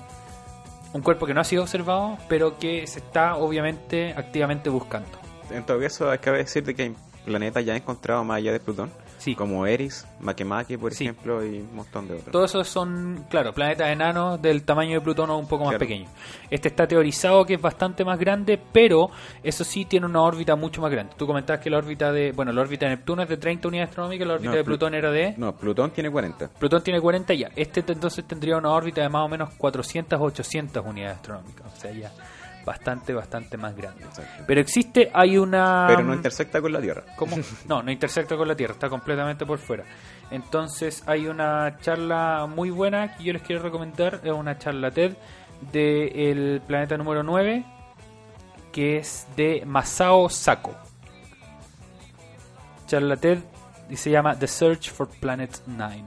Un cuerpo que no ha sido observado, pero que se está obviamente activamente buscando. En todo caso, cabe decirte que hay planetas ya encontrados más allá de Plutón, Sí. como Eris, Makemake, por Sí. ejemplo, y un montón de otros. Todos esos son, claro, planetas enanos del tamaño de Plutón o un poco más Claro. pequeños. Este está teorizado que es bastante más grande, pero eso sí tiene una órbita mucho más grande. Tú comentabas que la órbita de, bueno, la órbita de Neptuno es de 30 unidades astronómicas, la órbita No, de Plu- Plutón era de No, Plutón tiene 40. Plutón tiene 40 ya. Este entonces tendría una órbita de más o menos 400 o 800 unidades astronómicas. O sea, ya bastante, bastante más grande. Exacto. Pero existe, hay una... Pero no intersecta con la Tierra. ¿Cómo? <laughs> No, no intersecta con la Tierra, está completamente por fuera. Entonces hay una charla muy buena que yo les quiero recomendar, es una charla TED del planeta número 9, que es de Masao Sako. Charla TED y se llama The Search for Planet 9.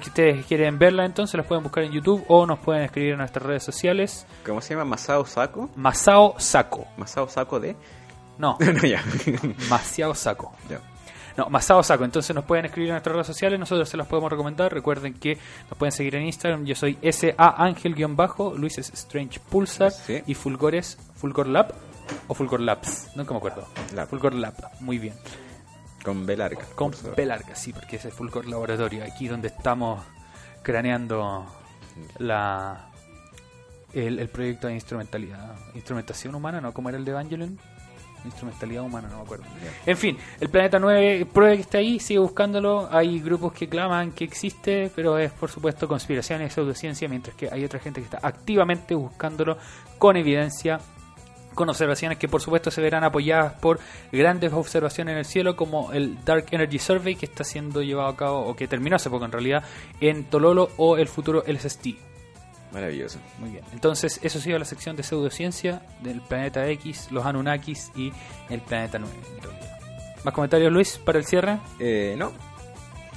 Si ustedes quieren verla entonces las pueden buscar en YouTube o nos pueden escribir en nuestras redes sociales. ¿Cómo se llama? Masao Sako. Masao Sako. Masao Sako de. No, <laughs> no, ya. <laughs> Masao Sako. ya. No, Masao Saco. Entonces nos pueden escribir en nuestras redes sociales, nosotros se las podemos recomendar. Recuerden que nos pueden seguir en Instagram. Yo soy SA Ángel-bajo, Luis es Strange Pulsar Sí. y Fulgor es Fulgor Lab. O Fulgor Labs, nunca me acuerdo. Lab. Fulgor Lab, muy bien. Con B larga. Con. B larga, sí, porque ese es Fulgor Laboratorio, aquí donde estamos craneando la el, el proyecto de instrumentalidad. Instrumentación humana, ¿no? ¿Cómo era el de Evangelion? Instrumentalidad humana, no me acuerdo. En fin, el planeta 9 prueba que está ahí, sigue buscándolo. Hay grupos que claman que existe, pero es por supuesto conspiración y pseudociencia, mientras que hay otra gente que está activamente buscándolo con evidencia, con observaciones que por supuesto se verán apoyadas por grandes observaciones en el cielo, como el Dark Energy Survey que está siendo llevado a cabo, o que terminó hace poco en realidad, en Tololo o el futuro LSST. Maravilloso. Muy bien. Entonces, eso ha sido la sección de pseudociencia del planeta X, los Anunnakis y el planeta 9. en realidad. ¿Más comentarios, Luis, para el cierre? Eh, no.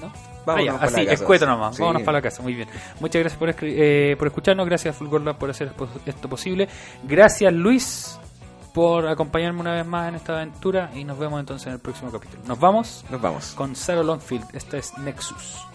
¿No? Vámonos Ah, ya, para así, escueto nomás. Sí. Vámonos para la casa. Muy bien. Muchas gracias por, eh, por escucharnos. Gracias, Fulgor Lab, por hacer esto posible. Gracias, Luis, por acompañarme una vez más en esta aventura. Y nos vemos entonces en el próximo capítulo. Nos vamos Nos vamos. con Sarah Longfield. Esta es Nexus.